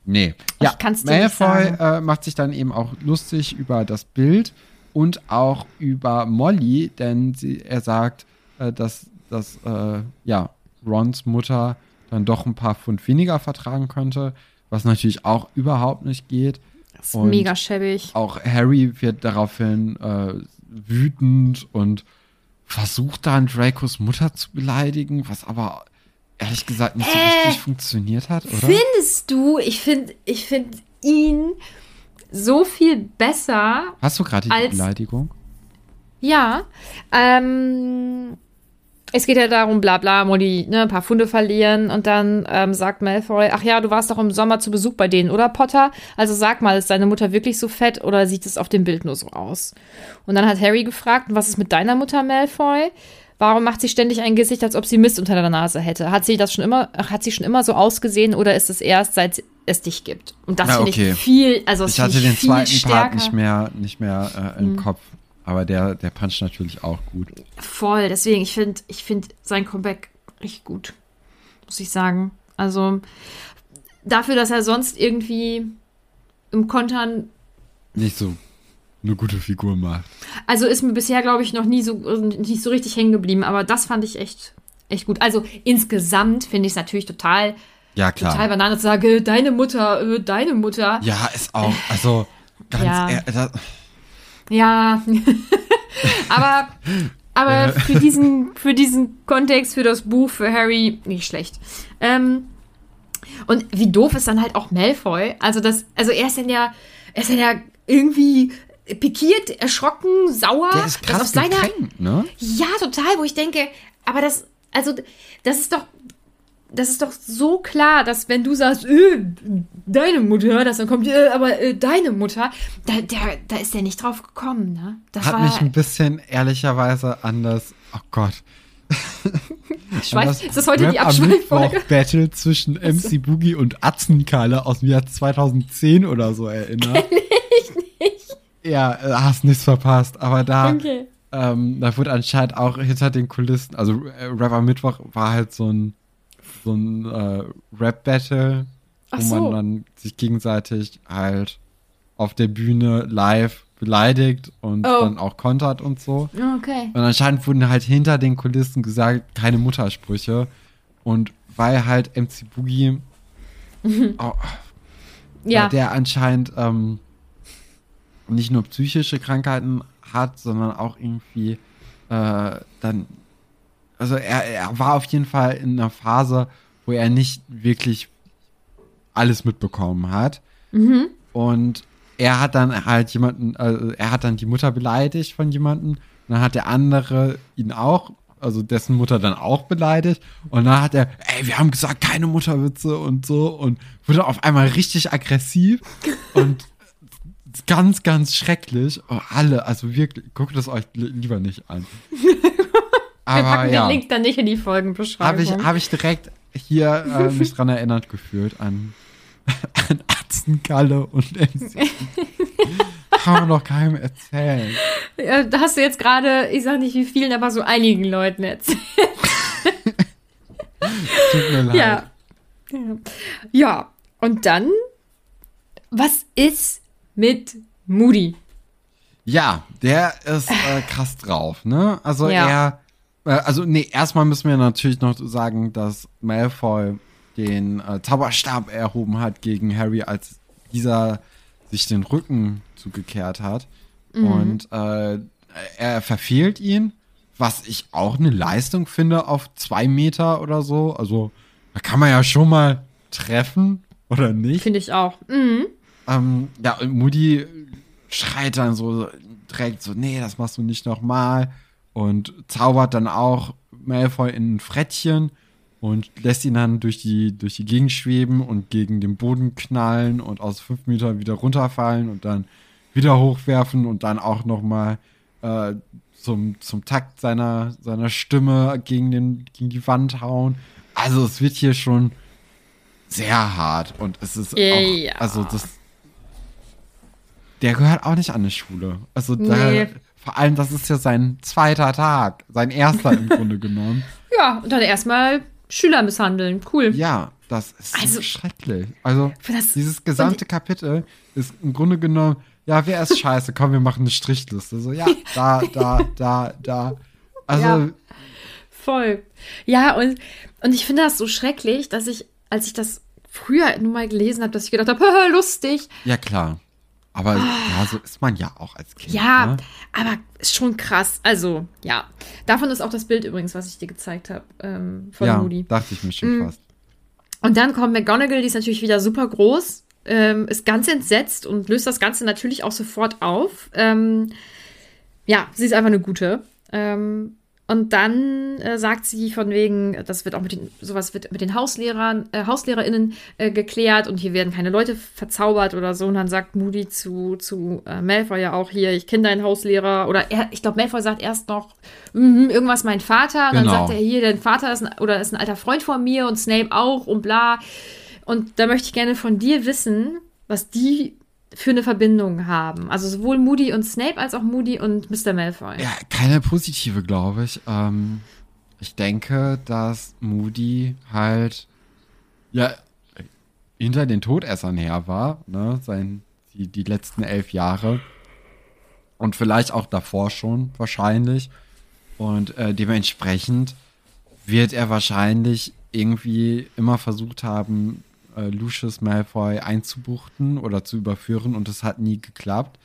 Nee. Ich Ja, kann's dir nicht Malfoy sagen. äh, macht sich dann eben auch lustig über das Bild und auch über Molly, denn sie, er sagt, äh, dass, dass äh, ja, Rons Mutter dann doch ein paar Pfund weniger vertragen könnte, was natürlich auch überhaupt nicht geht. Das ist Und mega schäbig. Auch Harry wird daraufhin äh, wütend und versucht dann Dracos Mutter zu beleidigen, was aber ehrlich gesagt nicht so Äh, richtig funktioniert hat, oder? Findest du, ich finde ich find ihn so viel besser. Hast du gerade die als- Beleidigung? Ja. Ähm, es geht ja darum, bla bla, Molly, ne, ein paar Funde verlieren und dann ähm, sagt Malfoy, ach ja, du warst doch im Sommer zu Besuch bei denen, oder Potter? Also sag mal, ist deine Mutter wirklich so fett oder sieht es auf dem Bild nur so aus? Und dann hat Harry gefragt, was ist mit deiner Mutter, Malfoy? Warum macht sie ständig ein Gesicht, als ob sie Mist unter der Nase hätte? Hat sie das schon immer, hat sie schon immer so ausgesehen oder ist es erst, seit es dich gibt? Und das Ja, finde okay. ich viel, also Ich hatte finde den zweiten stärker. Mhm. Part nicht mehr, nicht mehr äh, im Kopf, aber der, der puncht natürlich auch gut. Voll, deswegen, ich finde ich find sein Comeback richtig gut, muss ich sagen. Also dafür, dass er sonst irgendwie im Kontern, Nicht so eine gute Figur macht. also ist mir bisher, glaube ich, noch nie so, nicht so richtig hängen geblieben, aber das fand ich echt, echt gut. Also insgesamt finde ich es natürlich total, Ja, klar. total Banane zu sagen, äh, deine Mutter, äh, deine Mutter. Ja, ist auch, also ganz Ja. ehr- das, Ja, aber, aber für diesen, für diesen Kontext, für das Buch, für Harry, nicht schlecht. Ähm, und wie doof ist dann halt auch Malfoy? Also das, also er ist dann ja, er ist dann ja irgendwie pikiert, erschrocken, sauer. der ist krass auf seiner, gekränkt, ne? ja, total, wo ich denke, aber das, also, das ist doch, das ist doch so klar, dass wenn du sagst, äh, deine Mutter, dass dann kommt, äh, aber äh, deine Mutter, da, der, da ist der nicht drauf gekommen, ne? Das Hat war, mich ein bisschen ehrlicherweise anders, oh Gott. ich weiß, ist das heute die Rap Mittwoch Abschweiffolge? Battle zwischen MC Boogie und Atzenkale aus dem Jahr 2010 oder so erinnert. ich nicht. Ja, äh, hast nichts verpasst, aber da, Okay. ähm, da wurde anscheinend auch hinter den Kulissen, also äh, Rap am Mittwoch war halt so ein, so ein äh, Rap-Battle, wo so. man dann sich gegenseitig halt auf der Bühne live beleidigt und Oh. dann auch kontert und so. Okay. Und anscheinend wurden halt hinter den Kulissen gesagt, keine Muttersprüche. Und weil halt MC Boogie, oh, Ja. der anscheinend ähm, nicht nur psychische Krankheiten hat, sondern auch irgendwie äh, dann, also er, er war auf jeden Fall in einer Phase, wo er nicht wirklich alles mitbekommen hat. Und er hat dann halt jemanden, also er hat dann die Mutter beleidigt von jemandem. Und dann hat der andere ihn auch, also dessen Mutter dann auch beleidigt. Und dann hat er, ey, wir haben gesagt, keine Mutterwitze und so. Und wurde auf einmal richtig aggressiv. und ganz, ganz schrecklich. Oh, alle, also wirklich, guckt es euch li- lieber nicht an. Wir Aber packen ja, den Link dann nicht in die habe Folgenbeschreibung. ich, hab ich direkt hier äh, mich dran erinnert gefühlt an, an Atzenkalle und MC. Kann man doch keinem erzählen. Ja, da hast du jetzt gerade, ich sag nicht wie vielen, aber so einigen Leuten erzählt. Tut mir leid. Ja. Ja, und dann, was ist mit Moody? Ja, der ist äh, krass drauf, ne? Also Ja. er, äh, also nee, erstmal müssen wir natürlich noch sagen, dass Malfoy den äh, Zauberstab erhoben hat gegen Harry, als dieser sich den Rücken zugekehrt hat. Und äh, er verfehlt ihn, was ich auch eine Leistung finde auf zwei Meter oder so. Also da kann man ja schon mal treffen, oder nicht? Finde ich auch. Mhm. Ähm, ja, und Moody schreit dann so direkt so, nee, das machst du nicht nochmal. Und zaubert dann auch Malfoy in ein Frettchen und lässt ihn dann durch die, durch die Gegend schweben und gegen den Boden knallen und aus fünf Metern wieder runterfallen und dann wieder hochwerfen und dann auch nochmal äh, zum, zum Takt seiner, seiner Stimme gegen, den, gegen die Wand hauen. Also es wird hier schon sehr hart und es ist auch, also das, der gehört auch nicht an eine Schule. Also da, Nee. vor allem, das ist ja sein zweiter Tag, sein erster im Grunde genommen. Ja, und dann erstmal Schüler misshandeln. Cool. Ja, das ist so Also- schrecklich. Also dieses gesamte Kapitel ist im Grunde genommen, ja, wer ist scheiße? Komm, wir machen eine Strichliste. So, ja, da, da, da, da. Also, Ja. Voll. Ja, und, und ich finde das so schrecklich, dass ich, als ich das früher nur mal gelesen habe, dass ich gedacht habe, "Haha, lustig. ja klar. Aber ja, so ist man ja auch als Kind. Ja, Ne? aber schon krass. Also, ja. Davon ist auch das Bild übrigens, was ich dir gezeigt habe, ähm, von ja Moody. dachte ich mir schon Mhm. fast. Und dann kommt McGonagall, die ist natürlich wieder super groß, ähm, ist ganz entsetzt und löst das Ganze natürlich auch sofort auf. Ähm, ja, sie ist einfach eine gute. Ähm, und dann äh, sagt sie von wegen, das wird auch mit den, sowas wird mit den Hauslehrern, äh, HauslehrerInnen äh, geklärt und hier werden keine Leute verzaubert oder so. Und dann sagt Moody zu, zu äh, Malfoy ja auch hier, ich kenne deinen Hauslehrer. Oder er, ich glaube, Malfoy sagt erst noch, "Mhm, irgendwas mein Vater. Und Genau. dann sagt er hier, dein Vater ist ein, oder ist ein alter Freund von mir und Snape auch und bla. Und da möchte ich gerne von dir wissen, was die für eine Verbindung haben. Also sowohl Moody und Snape als auch Moody und Mr. Malfoy. Ja, keine positive, glaube ich. Ähm, ich denke, dass Moody halt ja hinter den Todessern her war, ne, sein, die, die letzten elf Jahre. Und vielleicht auch davor schon, wahrscheinlich. Und äh, dementsprechend wird er wahrscheinlich irgendwie immer versucht haben, äh, Lucius Malfoy einzubuchten oder zu überführen und es hat nie geklappt.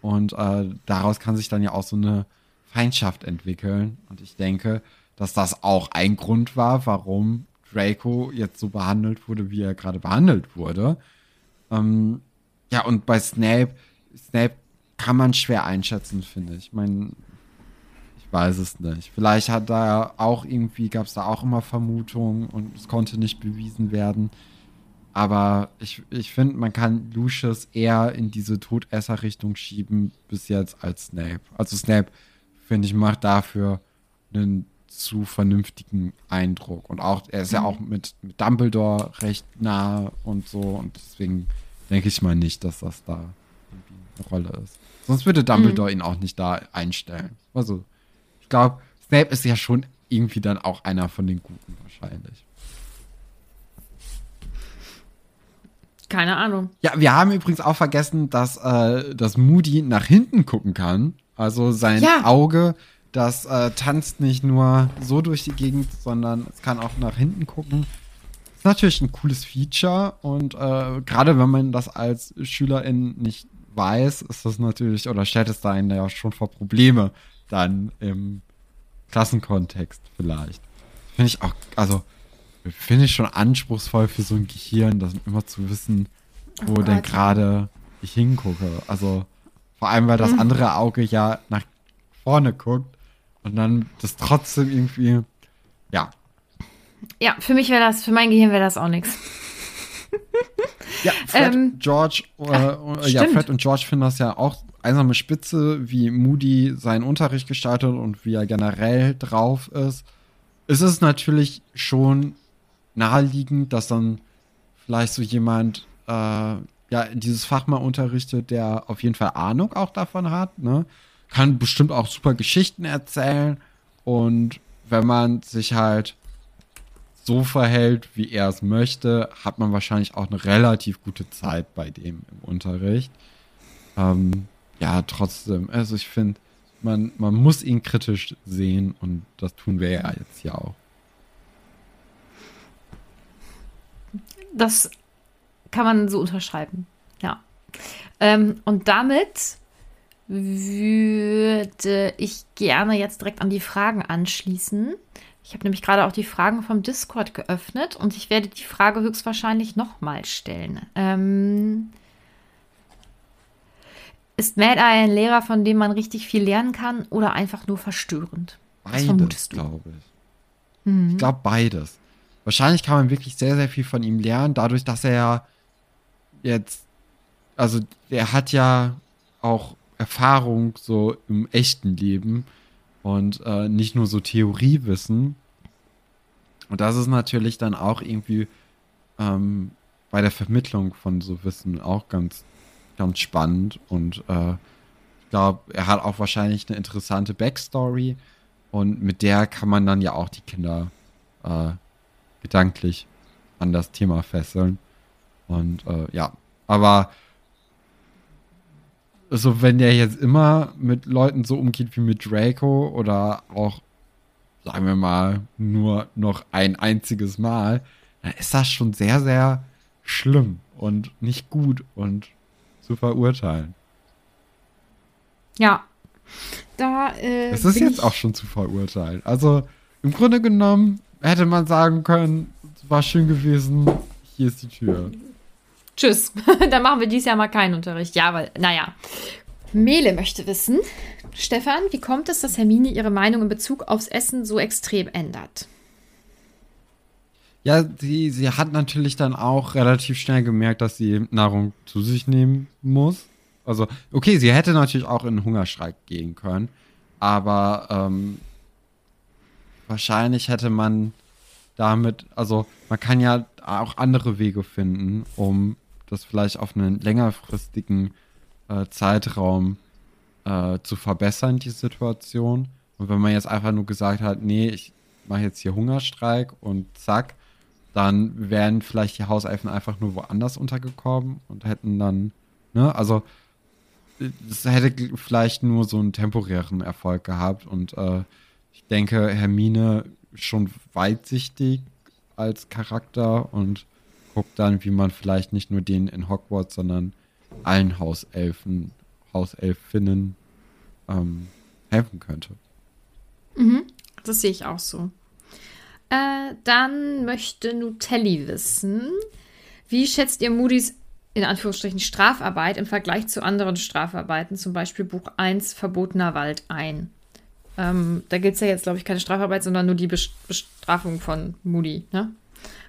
Und äh, daraus kann sich dann ja auch so eine Feindschaft entwickeln. Und ich denke, dass das auch ein Grund war, warum Draco jetzt so behandelt wurde, wie er gerade behandelt wurde. Ähm, ja, und bei Snape, Snape kann man schwer einschätzen, finde ich. Ich meine, ich weiß es nicht. Vielleicht hat da auch irgendwie, gab es da auch immer Vermutungen und es konnte nicht bewiesen werden. Aber ich, ich finde, man kann Lucius eher in diese Todesser-Richtung schieben bis jetzt als Snape. Also Snape, finde ich, macht dafür einen zu vernünftigen Eindruck. Und auch, er ist ja auch mit, mit Dumbledore recht nah und so. Und deswegen denke ich mal nicht, dass das da irgendwie eine Rolle ist. Sonst würde Dumbledore ihn auch nicht da einstellen. Also, ich glaube, Snape ist ja schon irgendwie dann auch einer von den Guten wahrscheinlich. Keine Ahnung. Ja, wir haben übrigens auch vergessen, dass, äh, dass Moody nach hinten gucken kann. Also sein Ja. Auge, das äh, tanzt nicht nur so durch die Gegend, sondern es kann auch nach hinten gucken. Ist natürlich ein cooles Feature und äh, gerade wenn man das als Schülerin nicht weiß, ist das natürlich, oder stellt es da einen ja schon vor Probleme dann im Klassenkontext vielleicht. Finde ich auch, also finde ich schon anspruchsvoll für so ein Gehirn, das immer zu wissen, wo Oh denn gerade ich hingucke. Also vor allem, weil das Mhm. andere Auge ja nach vorne guckt und dann das trotzdem irgendwie, ja. Ja, für mich wäre das, für mein Gehirn wäre das auch nichts. Ja, Fred, Ähm, George, äh, äh, ja. Fred und George finden das ja auch einsame Spitze, wie Moody seinen Unterricht gestaltet und wie er generell drauf ist. Es ist natürlich schon naheliegend, dass dann vielleicht so jemand äh, ja dieses Fach mal unterrichtet, der auf jeden Fall Ahnung auch davon hat, ne? Kann bestimmt auch super Geschichten erzählen und wenn man sich halt so verhält, wie er es möchte, hat man wahrscheinlich auch eine relativ gute Zeit bei dem im Unterricht. Ähm, ja, trotzdem, also ich finde, man, man muss ihn kritisch sehen und das tun wir ja jetzt ja auch. Das kann man so unterschreiben. Ja. Ähm, und damit würde ich gerne jetzt direkt an die Fragen anschließen. Ich habe nämlich gerade auch die Fragen vom Discord geöffnet und ich werde die Frage höchstwahrscheinlich nochmal stellen. Ähm, ist Mad Eye ein Lehrer, von dem man richtig viel lernen kann oder einfach nur verstörend? Beides, glaube ich. Mhm. Ich glaube beides. Wahrscheinlich kann man wirklich sehr, sehr viel von ihm lernen, dadurch, dass er ja jetzt, also er hat ja auch Erfahrung so im echten Leben und äh, nicht nur so Theoriewissen. Und das ist natürlich dann auch irgendwie ähm, bei der Vermittlung von so Wissen auch ganz, ganz spannend. Und äh, ich glaube, er hat auch wahrscheinlich eine interessante Backstory. Und mit der kann man dann ja auch die Kinder äh, gedanklich an das Thema fesseln. Und äh, ja, aber also wenn der jetzt immer mit Leuten so umgeht wie mit Draco oder auch, sagen wir mal, nur noch ein einziges Mal, dann ist das schon sehr, sehr schlimm und nicht gut und zu verurteilen. Ja. Da, äh, Es ist jetzt auch schon zu verurteilen. Also im Grunde genommen hätte man sagen können, es war schön gewesen, hier ist die Tür. Tschüss. Dann machen wir dieses Jahr mal keinen Unterricht. Ja, weil, naja. Mele möchte wissen, Stefan, wie kommt es, dass Hermine ihre Meinung in Bezug aufs Essen so extrem ändert? Ja, sie, sie hat natürlich dann auch relativ schnell gemerkt, dass sie Nahrung zu sich nehmen muss. Also, okay, sie hätte natürlich auch in den Hungerstreik gehen können, aber ähm, wahrscheinlich hätte man damit, also man kann ja auch andere Wege finden, um das vielleicht auf einen längerfristigen äh, Zeitraum äh, zu verbessern, die Situation. Und wenn man jetzt einfach nur gesagt hat, nee, ich mache jetzt hier Hungerstreik und zack, dann wären vielleicht die Hauselfen einfach nur woanders untergekommen und hätten dann, ne, also es hätte vielleicht nur so einen temporären Erfolg gehabt und äh, ich denke, Hermine schon weitsichtig als Charakter und guckt dann, wie man vielleicht nicht nur den in Hogwarts, sondern allen Hauselfen, Hauselfinnen ähm, helfen könnte. Mhm, das sehe ich auch so. Äh, dann möchte Nutelli wissen, wie schätzt ihr Moody's in Anführungsstrichen Strafarbeit im Vergleich zu anderen Strafarbeiten, zum Beispiel Buch 1 Verbotener Wald ein? Ähm, da gibt es ja jetzt, glaube ich, keine Strafarbeit, sondern nur die Bestrafung von Moody, ne?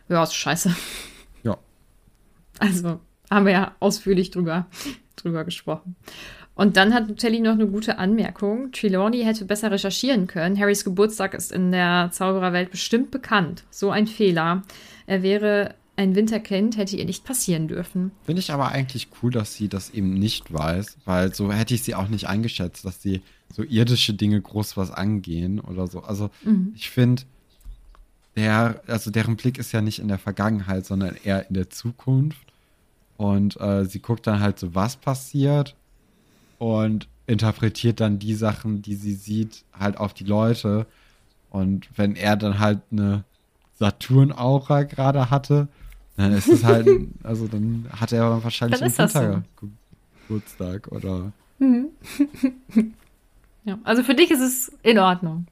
Ja, ist scheiße. Ja. Also, haben wir ja ausführlich drüber, drüber gesprochen. Und dann hat Telly noch eine gute Anmerkung. Trelawney hätte besser recherchieren können. Harrys Geburtstag ist in der Zaubererwelt bestimmt bekannt. So ein Fehler. Er wäre ein Winterkind, hätte ihr nicht passieren dürfen. Finde ich aber eigentlich cool, dass sie das eben nicht weiß, weil so hätte ich sie auch nicht eingeschätzt, dass sie so irdische Dinge groß was angehen oder so. Also mhm. ich finde, der, also deren Blick ist ja nicht in der Vergangenheit, sondern eher in der Zukunft. Und äh, sie guckt dann halt so, was passiert und interpretiert dann die Sachen, die sie sieht, halt auf die Leute. Und wenn er dann halt eine Saturn-Aura gerade hatte, dann ist es halt, also dann hat er wahrscheinlich einen Wintergeburtstag so. oder. Ja, also für dich ist es in Ordnung.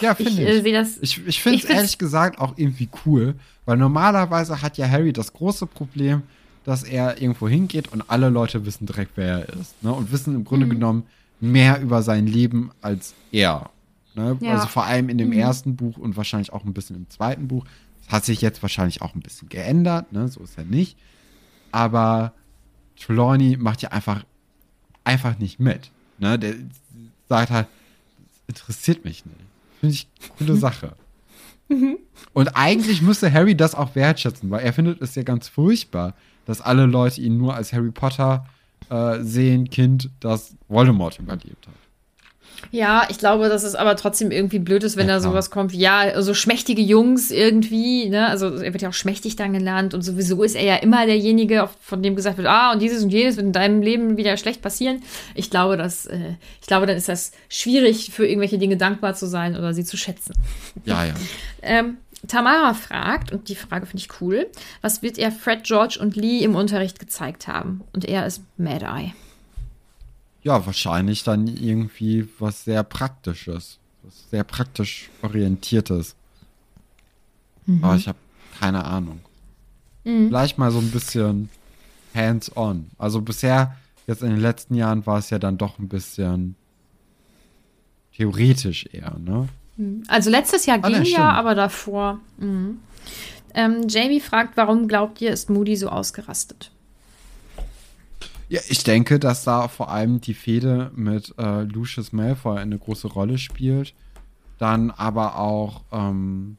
Ja, finde ich. Äh, ich ich, ich finde es ehrlich gesagt auch irgendwie cool, weil normalerweise hat ja Harry das große Problem, dass er irgendwo hingeht und alle Leute wissen direkt, wer er ist. Ne? Und wissen im Grunde mhm. genommen mehr über sein Leben als er. Ne? Ja. Also vor allem in dem mhm. ersten Buch und wahrscheinlich auch ein bisschen im zweiten Buch. Das hat sich jetzt wahrscheinlich auch ein bisschen geändert, ne? so ist er nicht. Aber Trelawney macht ja einfach, einfach nicht mit. Ne? Der sagt halt, das interessiert mich nicht. Finde ich eine coole Sache. Mhm. Und eigentlich müsste Harry das auch wertschätzen, weil er findet es ja ganz furchtbar, dass alle Leute ihn nur als Harry Potter äh, sehen, Kind, das Voldemort überlebt hat. Ja, ich glaube, dass es aber trotzdem irgendwie blöd ist, wenn ja, da sowas kommt wie, ja, so schmächtige Jungs irgendwie, ne? Also er wird ja auch schmächtig dann genannt und sowieso ist er ja immer derjenige, von dem gesagt wird, ah, und dieses und jenes wird in deinem Leben wieder schlecht passieren. Ich glaube, dass, äh, ich glaube, dann ist das schwierig, für irgendwelche Dinge dankbar zu sein oder sie zu schätzen. Ja, ja. ähm, Tamara fragt, und die Frage finde ich cool, was wird er Fred, George und Lee im Unterricht gezeigt haben? Und er ist Mad Eye. Ja, wahrscheinlich dann irgendwie was sehr Praktisches. Was sehr praktisch orientiertes. Mhm. Aber ich habe keine Ahnung. Vielleicht mal so ein bisschen hands-on. Also bisher, jetzt in den letzten Jahren, war es ja dann doch ein bisschen theoretisch eher, ne? Also letztes Jahr Ah, ging ja, aber davor. Mhm. Ähm, Jamie fragt, warum glaubt ihr, ist Moody so ausgerastet? Ja, ich denke, dass da vor allem die Fehde mit äh, Lucius Malfoy eine große Rolle spielt. Dann aber auch, ähm,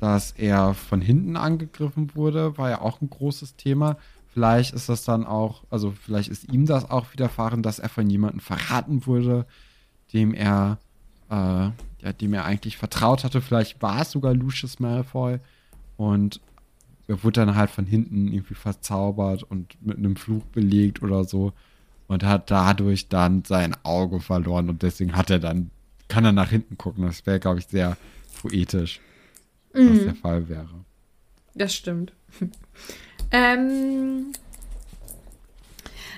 dass er von hinten angegriffen wurde, war ja auch ein großes Thema. Vielleicht ist das dann auch, also vielleicht ist ihm das auch widerfahren, dass er von jemandem verraten wurde, dem er, äh, ja, dem er eigentlich vertraut hatte. Vielleicht war es sogar Lucius Malfoy und er wurde dann halt von hinten irgendwie verzaubert und mit einem Fluch belegt oder so und hat dadurch dann sein Auge verloren und deswegen hat er dann, kann er nach hinten gucken. Das wäre, glaube ich, sehr poetisch, was der Fall wäre. Das stimmt. ähm,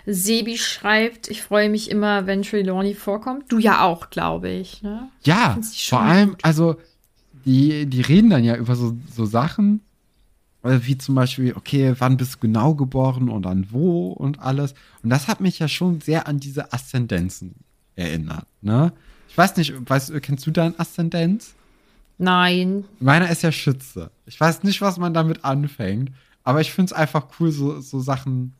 Sebi schreibt, ich freue mich immer, wenn Trelawney vorkommt. Du ja auch, glaube ich. Ne? Ja, vor allem, also die, die reden dann ja über so, so Sachen, wie zum Beispiel, okay, wann bist du genau geboren und an wo und alles. Und das hat mich ja schon sehr an diese Aszendenzen erinnert, ne? Ich weiß nicht, weißt, du, kennst du deinen Aszendenz? Nein. Meiner ist ja Schütze. Ich weiß nicht, was man damit anfängt, aber ich finde es einfach cool, so, so Sachen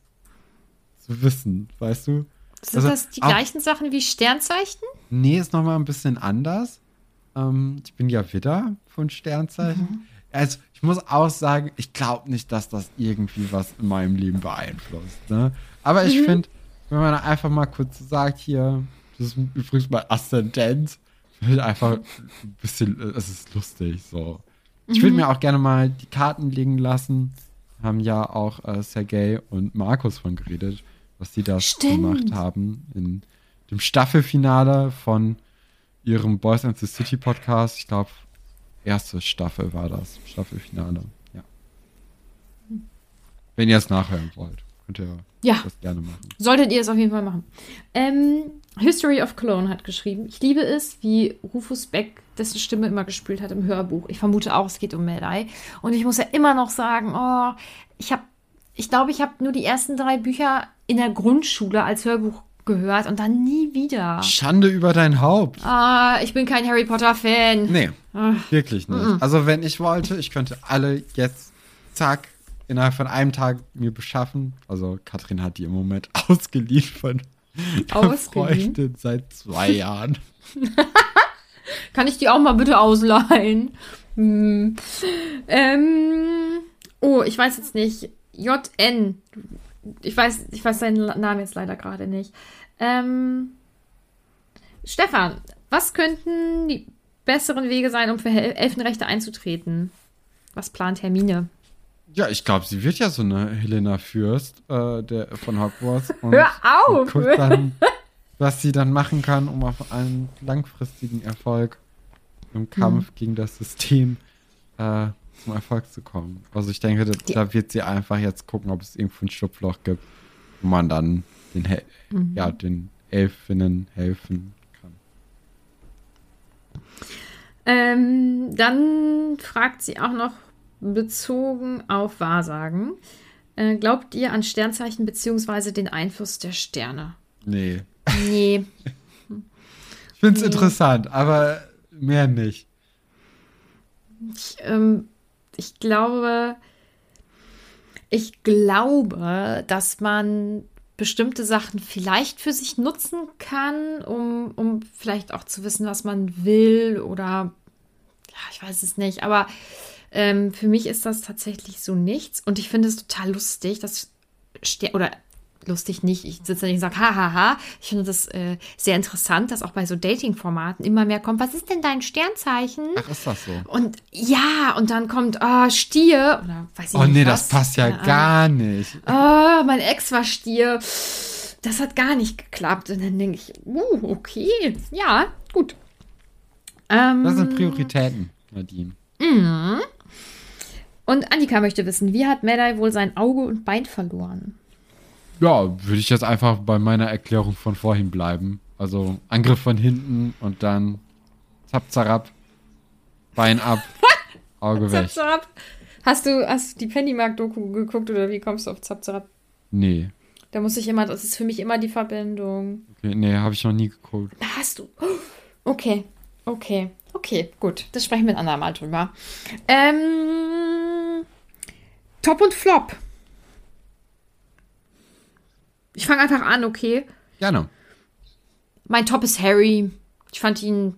zu wissen, weißt du? Sind Also, das die auch- gleichen Sachen wie Sternzeichen? Nee, ist nochmal ein bisschen anders. Ähm, ich bin ja Widder von Sternzeichen. Also, ich muss auch sagen, ich glaube nicht, dass das irgendwie was in meinem Leben beeinflusst. Ne? Aber ich finde, wenn man einfach mal kurz sagt, hier, das ist übrigens mein Aszendent, finde ich einfach ein bisschen, es ist lustig so. Ich würde mir auch gerne mal die Karten legen lassen. Haben ja auch äh, Sergei und Markus von geredet, was die da gemacht haben in dem Staffelfinale von ihrem Boys and the City Podcast. Ich glaube, erste Staffel war das. Staffelfinale. Ja. Wenn ihr es nachhören wollt, könnt ihr Ja. das gerne machen. Solltet ihr es auf jeden Fall machen. Ähm, History of Cologne hat geschrieben, ich liebe es, wie Rufus Beck dessen Stimme immer gespielt hat im Hörbuch. Ich vermute auch, es geht um Mad-Eye. Und ich muss ja immer noch sagen, oh, ich habe, ich glaube, ich habe nur die ersten drei Bücher in der Grundschule als Hörbuch gehört und dann nie wieder. Schande über dein Haupt. Ah, ich bin kein Harry Potter-Fan. Nee, Ah. wirklich nicht. Also wenn ich wollte, ich könnte alle jetzt, zack, innerhalb von einem Tag mir beschaffen. Also Katrin hat die im Moment ausgeliehen von einer Ausgeliehen? Freundin seit zwei Jahren. Kann ich die auch mal bitte ausleihen? Hm. Ähm, oh, ich weiß jetzt nicht. JN. Ich weiß, ich weiß seinen Namen jetzt leider gerade nicht. Ähm, Stefan, was könnten die besseren Wege sein, um für Hel Elfenrechte einzutreten? Was plant Hermine? Ja, ich glaube, sie wird ja so eine Helena Fürst äh, der, von Hogwarts. Und Hör auf! und dann, was sie dann machen kann, um auf einen langfristigen Erfolg im Kampf Mhm. gegen das System äh, zum Erfolg zu kommen. Also ich denke, da, da wird sie einfach jetzt gucken, ob es irgendwo ein Schlupfloch gibt, wo man dann den, Hel Mhm. ja, den Elfinnen helfen kann. Ähm, dann fragt sie auch noch bezogen auf Wahrsagen. Äh, glaubt ihr an Sternzeichen beziehungsweise den Einfluss der Sterne? Nee. Nee. Ich finde es interessant, aber mehr nicht. Ich, ähm, ich glaube, ich glaube, dass man bestimmte Sachen vielleicht für sich nutzen kann, um, um vielleicht auch zu wissen, was man will oder ja, ich weiß es nicht, aber ähm, für mich ist das tatsächlich so nichts. Und ich finde es total lustig, dass oder lustig nicht, ich sitze nicht und sage, hahaha, ich finde das äh, sehr interessant, dass auch bei so Dating-Formaten immer mehr kommt, was ist denn dein Sternzeichen? Ach, ist das so? Und ja, und dann kommt ah, Stier oder weiß ich Oh nicht nee, was. das passt ja Ahnung. gar nicht. Ah, mein Ex war Stier. Das hat gar nicht geklappt. Und dann denke ich, uh, okay, ja, gut. Ähm, Das sind Prioritäten, Nadine. Und Annika möchte wissen, wie hat Medai wohl sein Auge und Bein verloren? Ja, würde ich jetzt einfach bei meiner Erklärung von vorhin bleiben. Also Angriff von hinten und dann zap, zarab, Bein ab, Auge weg. Zap, Hast du, hast du die Pennymark-Doku geguckt oder wie kommst du auf Zap, Zap? Nee. Da muss ich immer, das ist für mich immer die Verbindung. Okay, nee, habe ich noch nie geguckt. Hast du? Okay, okay, okay, gut. Das sprechen wir ein andermal drüber. Ähm, Top und Flop. Ich fange einfach an, okay? Gerne. Mein Top ist Harry. Ich fand ihn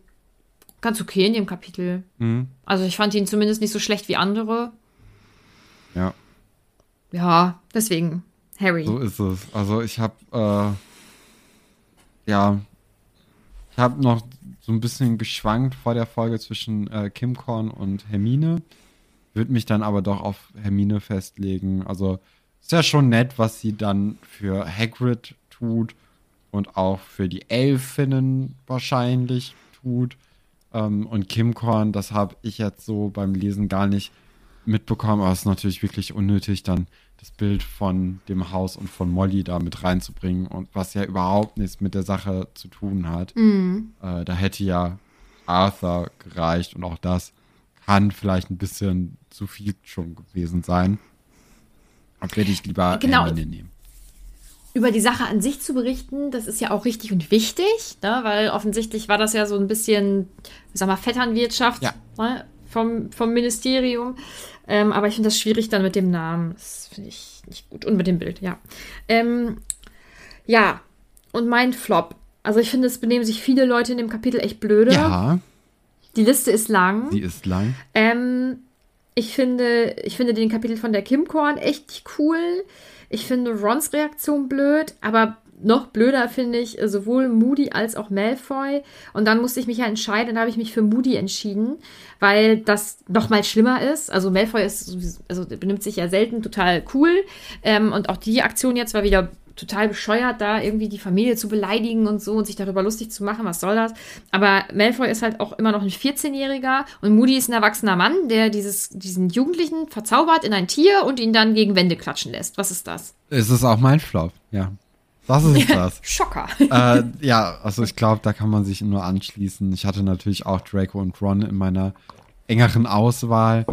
ganz okay in dem Kapitel. Mhm. Also ich fand ihn zumindest nicht so schlecht wie andere. Ja, Ja, deswegen Harry. so ist es. Also ich habe, äh, ja, ich habe noch so ein bisschen geschwankt vor der Folge zwischen äh, Kim Korn und Hermine. Würde mich dann aber doch auf Hermine festlegen. Also ist ja schon nett, was sie dann für Hagrid tut und auch für die Elfinnen wahrscheinlich tut. Ähm, und Kim Korn, das habe ich jetzt so beim Lesen gar nicht mitbekommen, aber es ist natürlich wirklich unnötig, dann das Bild von dem Haus und von Molly da mit reinzubringen und was ja überhaupt nichts mit der Sache zu tun hat. Äh, da hätte ja Arthur gereicht und auch das kann vielleicht ein bisschen zu viel schon gewesen sein. Und würde ich lieber Genau. Hermine nehmen. über die Sache an sich zu berichten, das ist ja auch richtig und wichtig, ne? weil offensichtlich war das ja so ein bisschen, sag mal, Vetternwirtschaft Ja. ne? vom, vom Ministerium. Ähm, aber ich finde das schwierig dann mit dem Namen. Das finde ich nicht gut. Und mit dem Bild, ja. Ähm, ja, und mein Flop. Also ich finde, es benehmen sich viele Leute in dem Kapitel echt blöde. Ja, Die Liste ist lang. sie ist lang. Ähm, ich finde, ich finde den Kapitel von der Kim Korn echt cool. Ich finde Rons Reaktion blöd, aber noch blöder finde ich äh, sowohl Moody als auch Malfoy. Und dann musste ich mich ja entscheiden, dann habe ich mich für Moody entschieden, weil das noch mal schlimmer ist. Also Malfoy ist, also benimmt sich ja selten total cool. Ähm, und auch die Aktion jetzt war wieder total bescheuert, da irgendwie die Familie zu beleidigen und so und sich darüber lustig zu machen, was soll das? Aber Malfoy ist halt auch immer noch ein 14-Jähriger und Moody ist ein erwachsener Mann, der dieses, diesen Jugendlichen verzaubert in ein Tier und ihn dann gegen Wände klatschen lässt. Was ist das? Es ist auch mein Flop, ja. Das ist das. Schocker. äh, ja, also ich glaube, da kann man sich nur anschließen. Ich hatte natürlich auch Draco und Ron in meiner engeren Auswahl.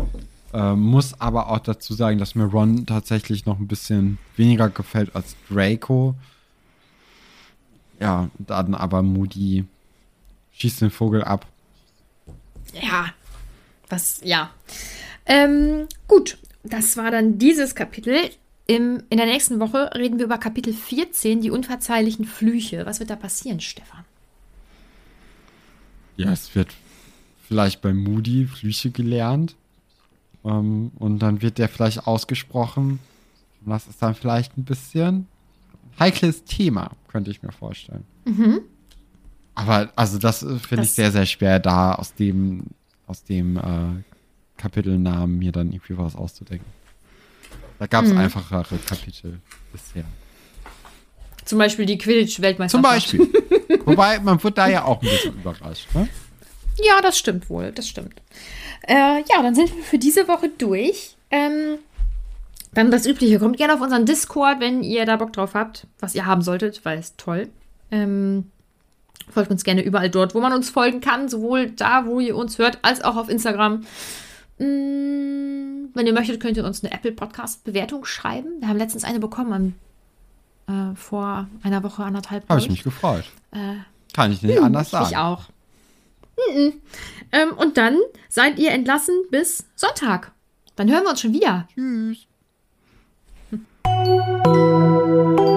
Äh, muss aber auch dazu sagen, dass mir Ron tatsächlich noch ein bisschen weniger gefällt als Draco. Ja, dann aber Moody schießt den Vogel ab. Ja, was, ja. Ähm, gut, das war dann dieses Kapitel. Im, in der nächsten Woche reden wir über Kapitel 14, die unverzeihlichen Flüche. Was wird da passieren, Stefan? Ja, es wird vielleicht bei Moody Flüche gelernt. Ähm, und dann wird der vielleicht ausgesprochen. Und das ist dann vielleicht ein bisschen heikles Thema, könnte ich mir vorstellen. Aber also das äh, finde ich Mhm. Sehr, sehr schwer, da aus dem, aus dem äh, Kapitelnamen mir dann irgendwie was auszudenken. Da gab es Mhm. einfachere Kapitel bisher. Zum Beispiel die Quidditch-Weltmeisterschaft. Zum Beispiel. Wobei, man wird da ja auch ein bisschen überrascht. Ne? Ja, das stimmt wohl, das stimmt. Äh, ja, dann sind wir für diese Woche durch. Ähm, dann das Übliche. Kommt gerne auf unseren Discord, wenn ihr da Bock drauf habt, was ihr haben solltet, weil es toll. Ähm, folgt uns gerne überall dort, wo man uns folgen kann, sowohl da, wo ihr uns hört, als auch auf Instagram. Mm, wenn ihr möchtet, könnt ihr uns eine Apple Podcast Bewertung schreiben. Wir haben letztens eine bekommen, am, äh, vor einer Woche, anderthalb. Habe glaub ich mich gefreut. Kann ich nicht anders sagen. Äh, Ich auch. N -n. Ähm, und dann seid ihr entlassen bis Sonntag. Dann hören wir uns schon wieder. Tschüss. Hm.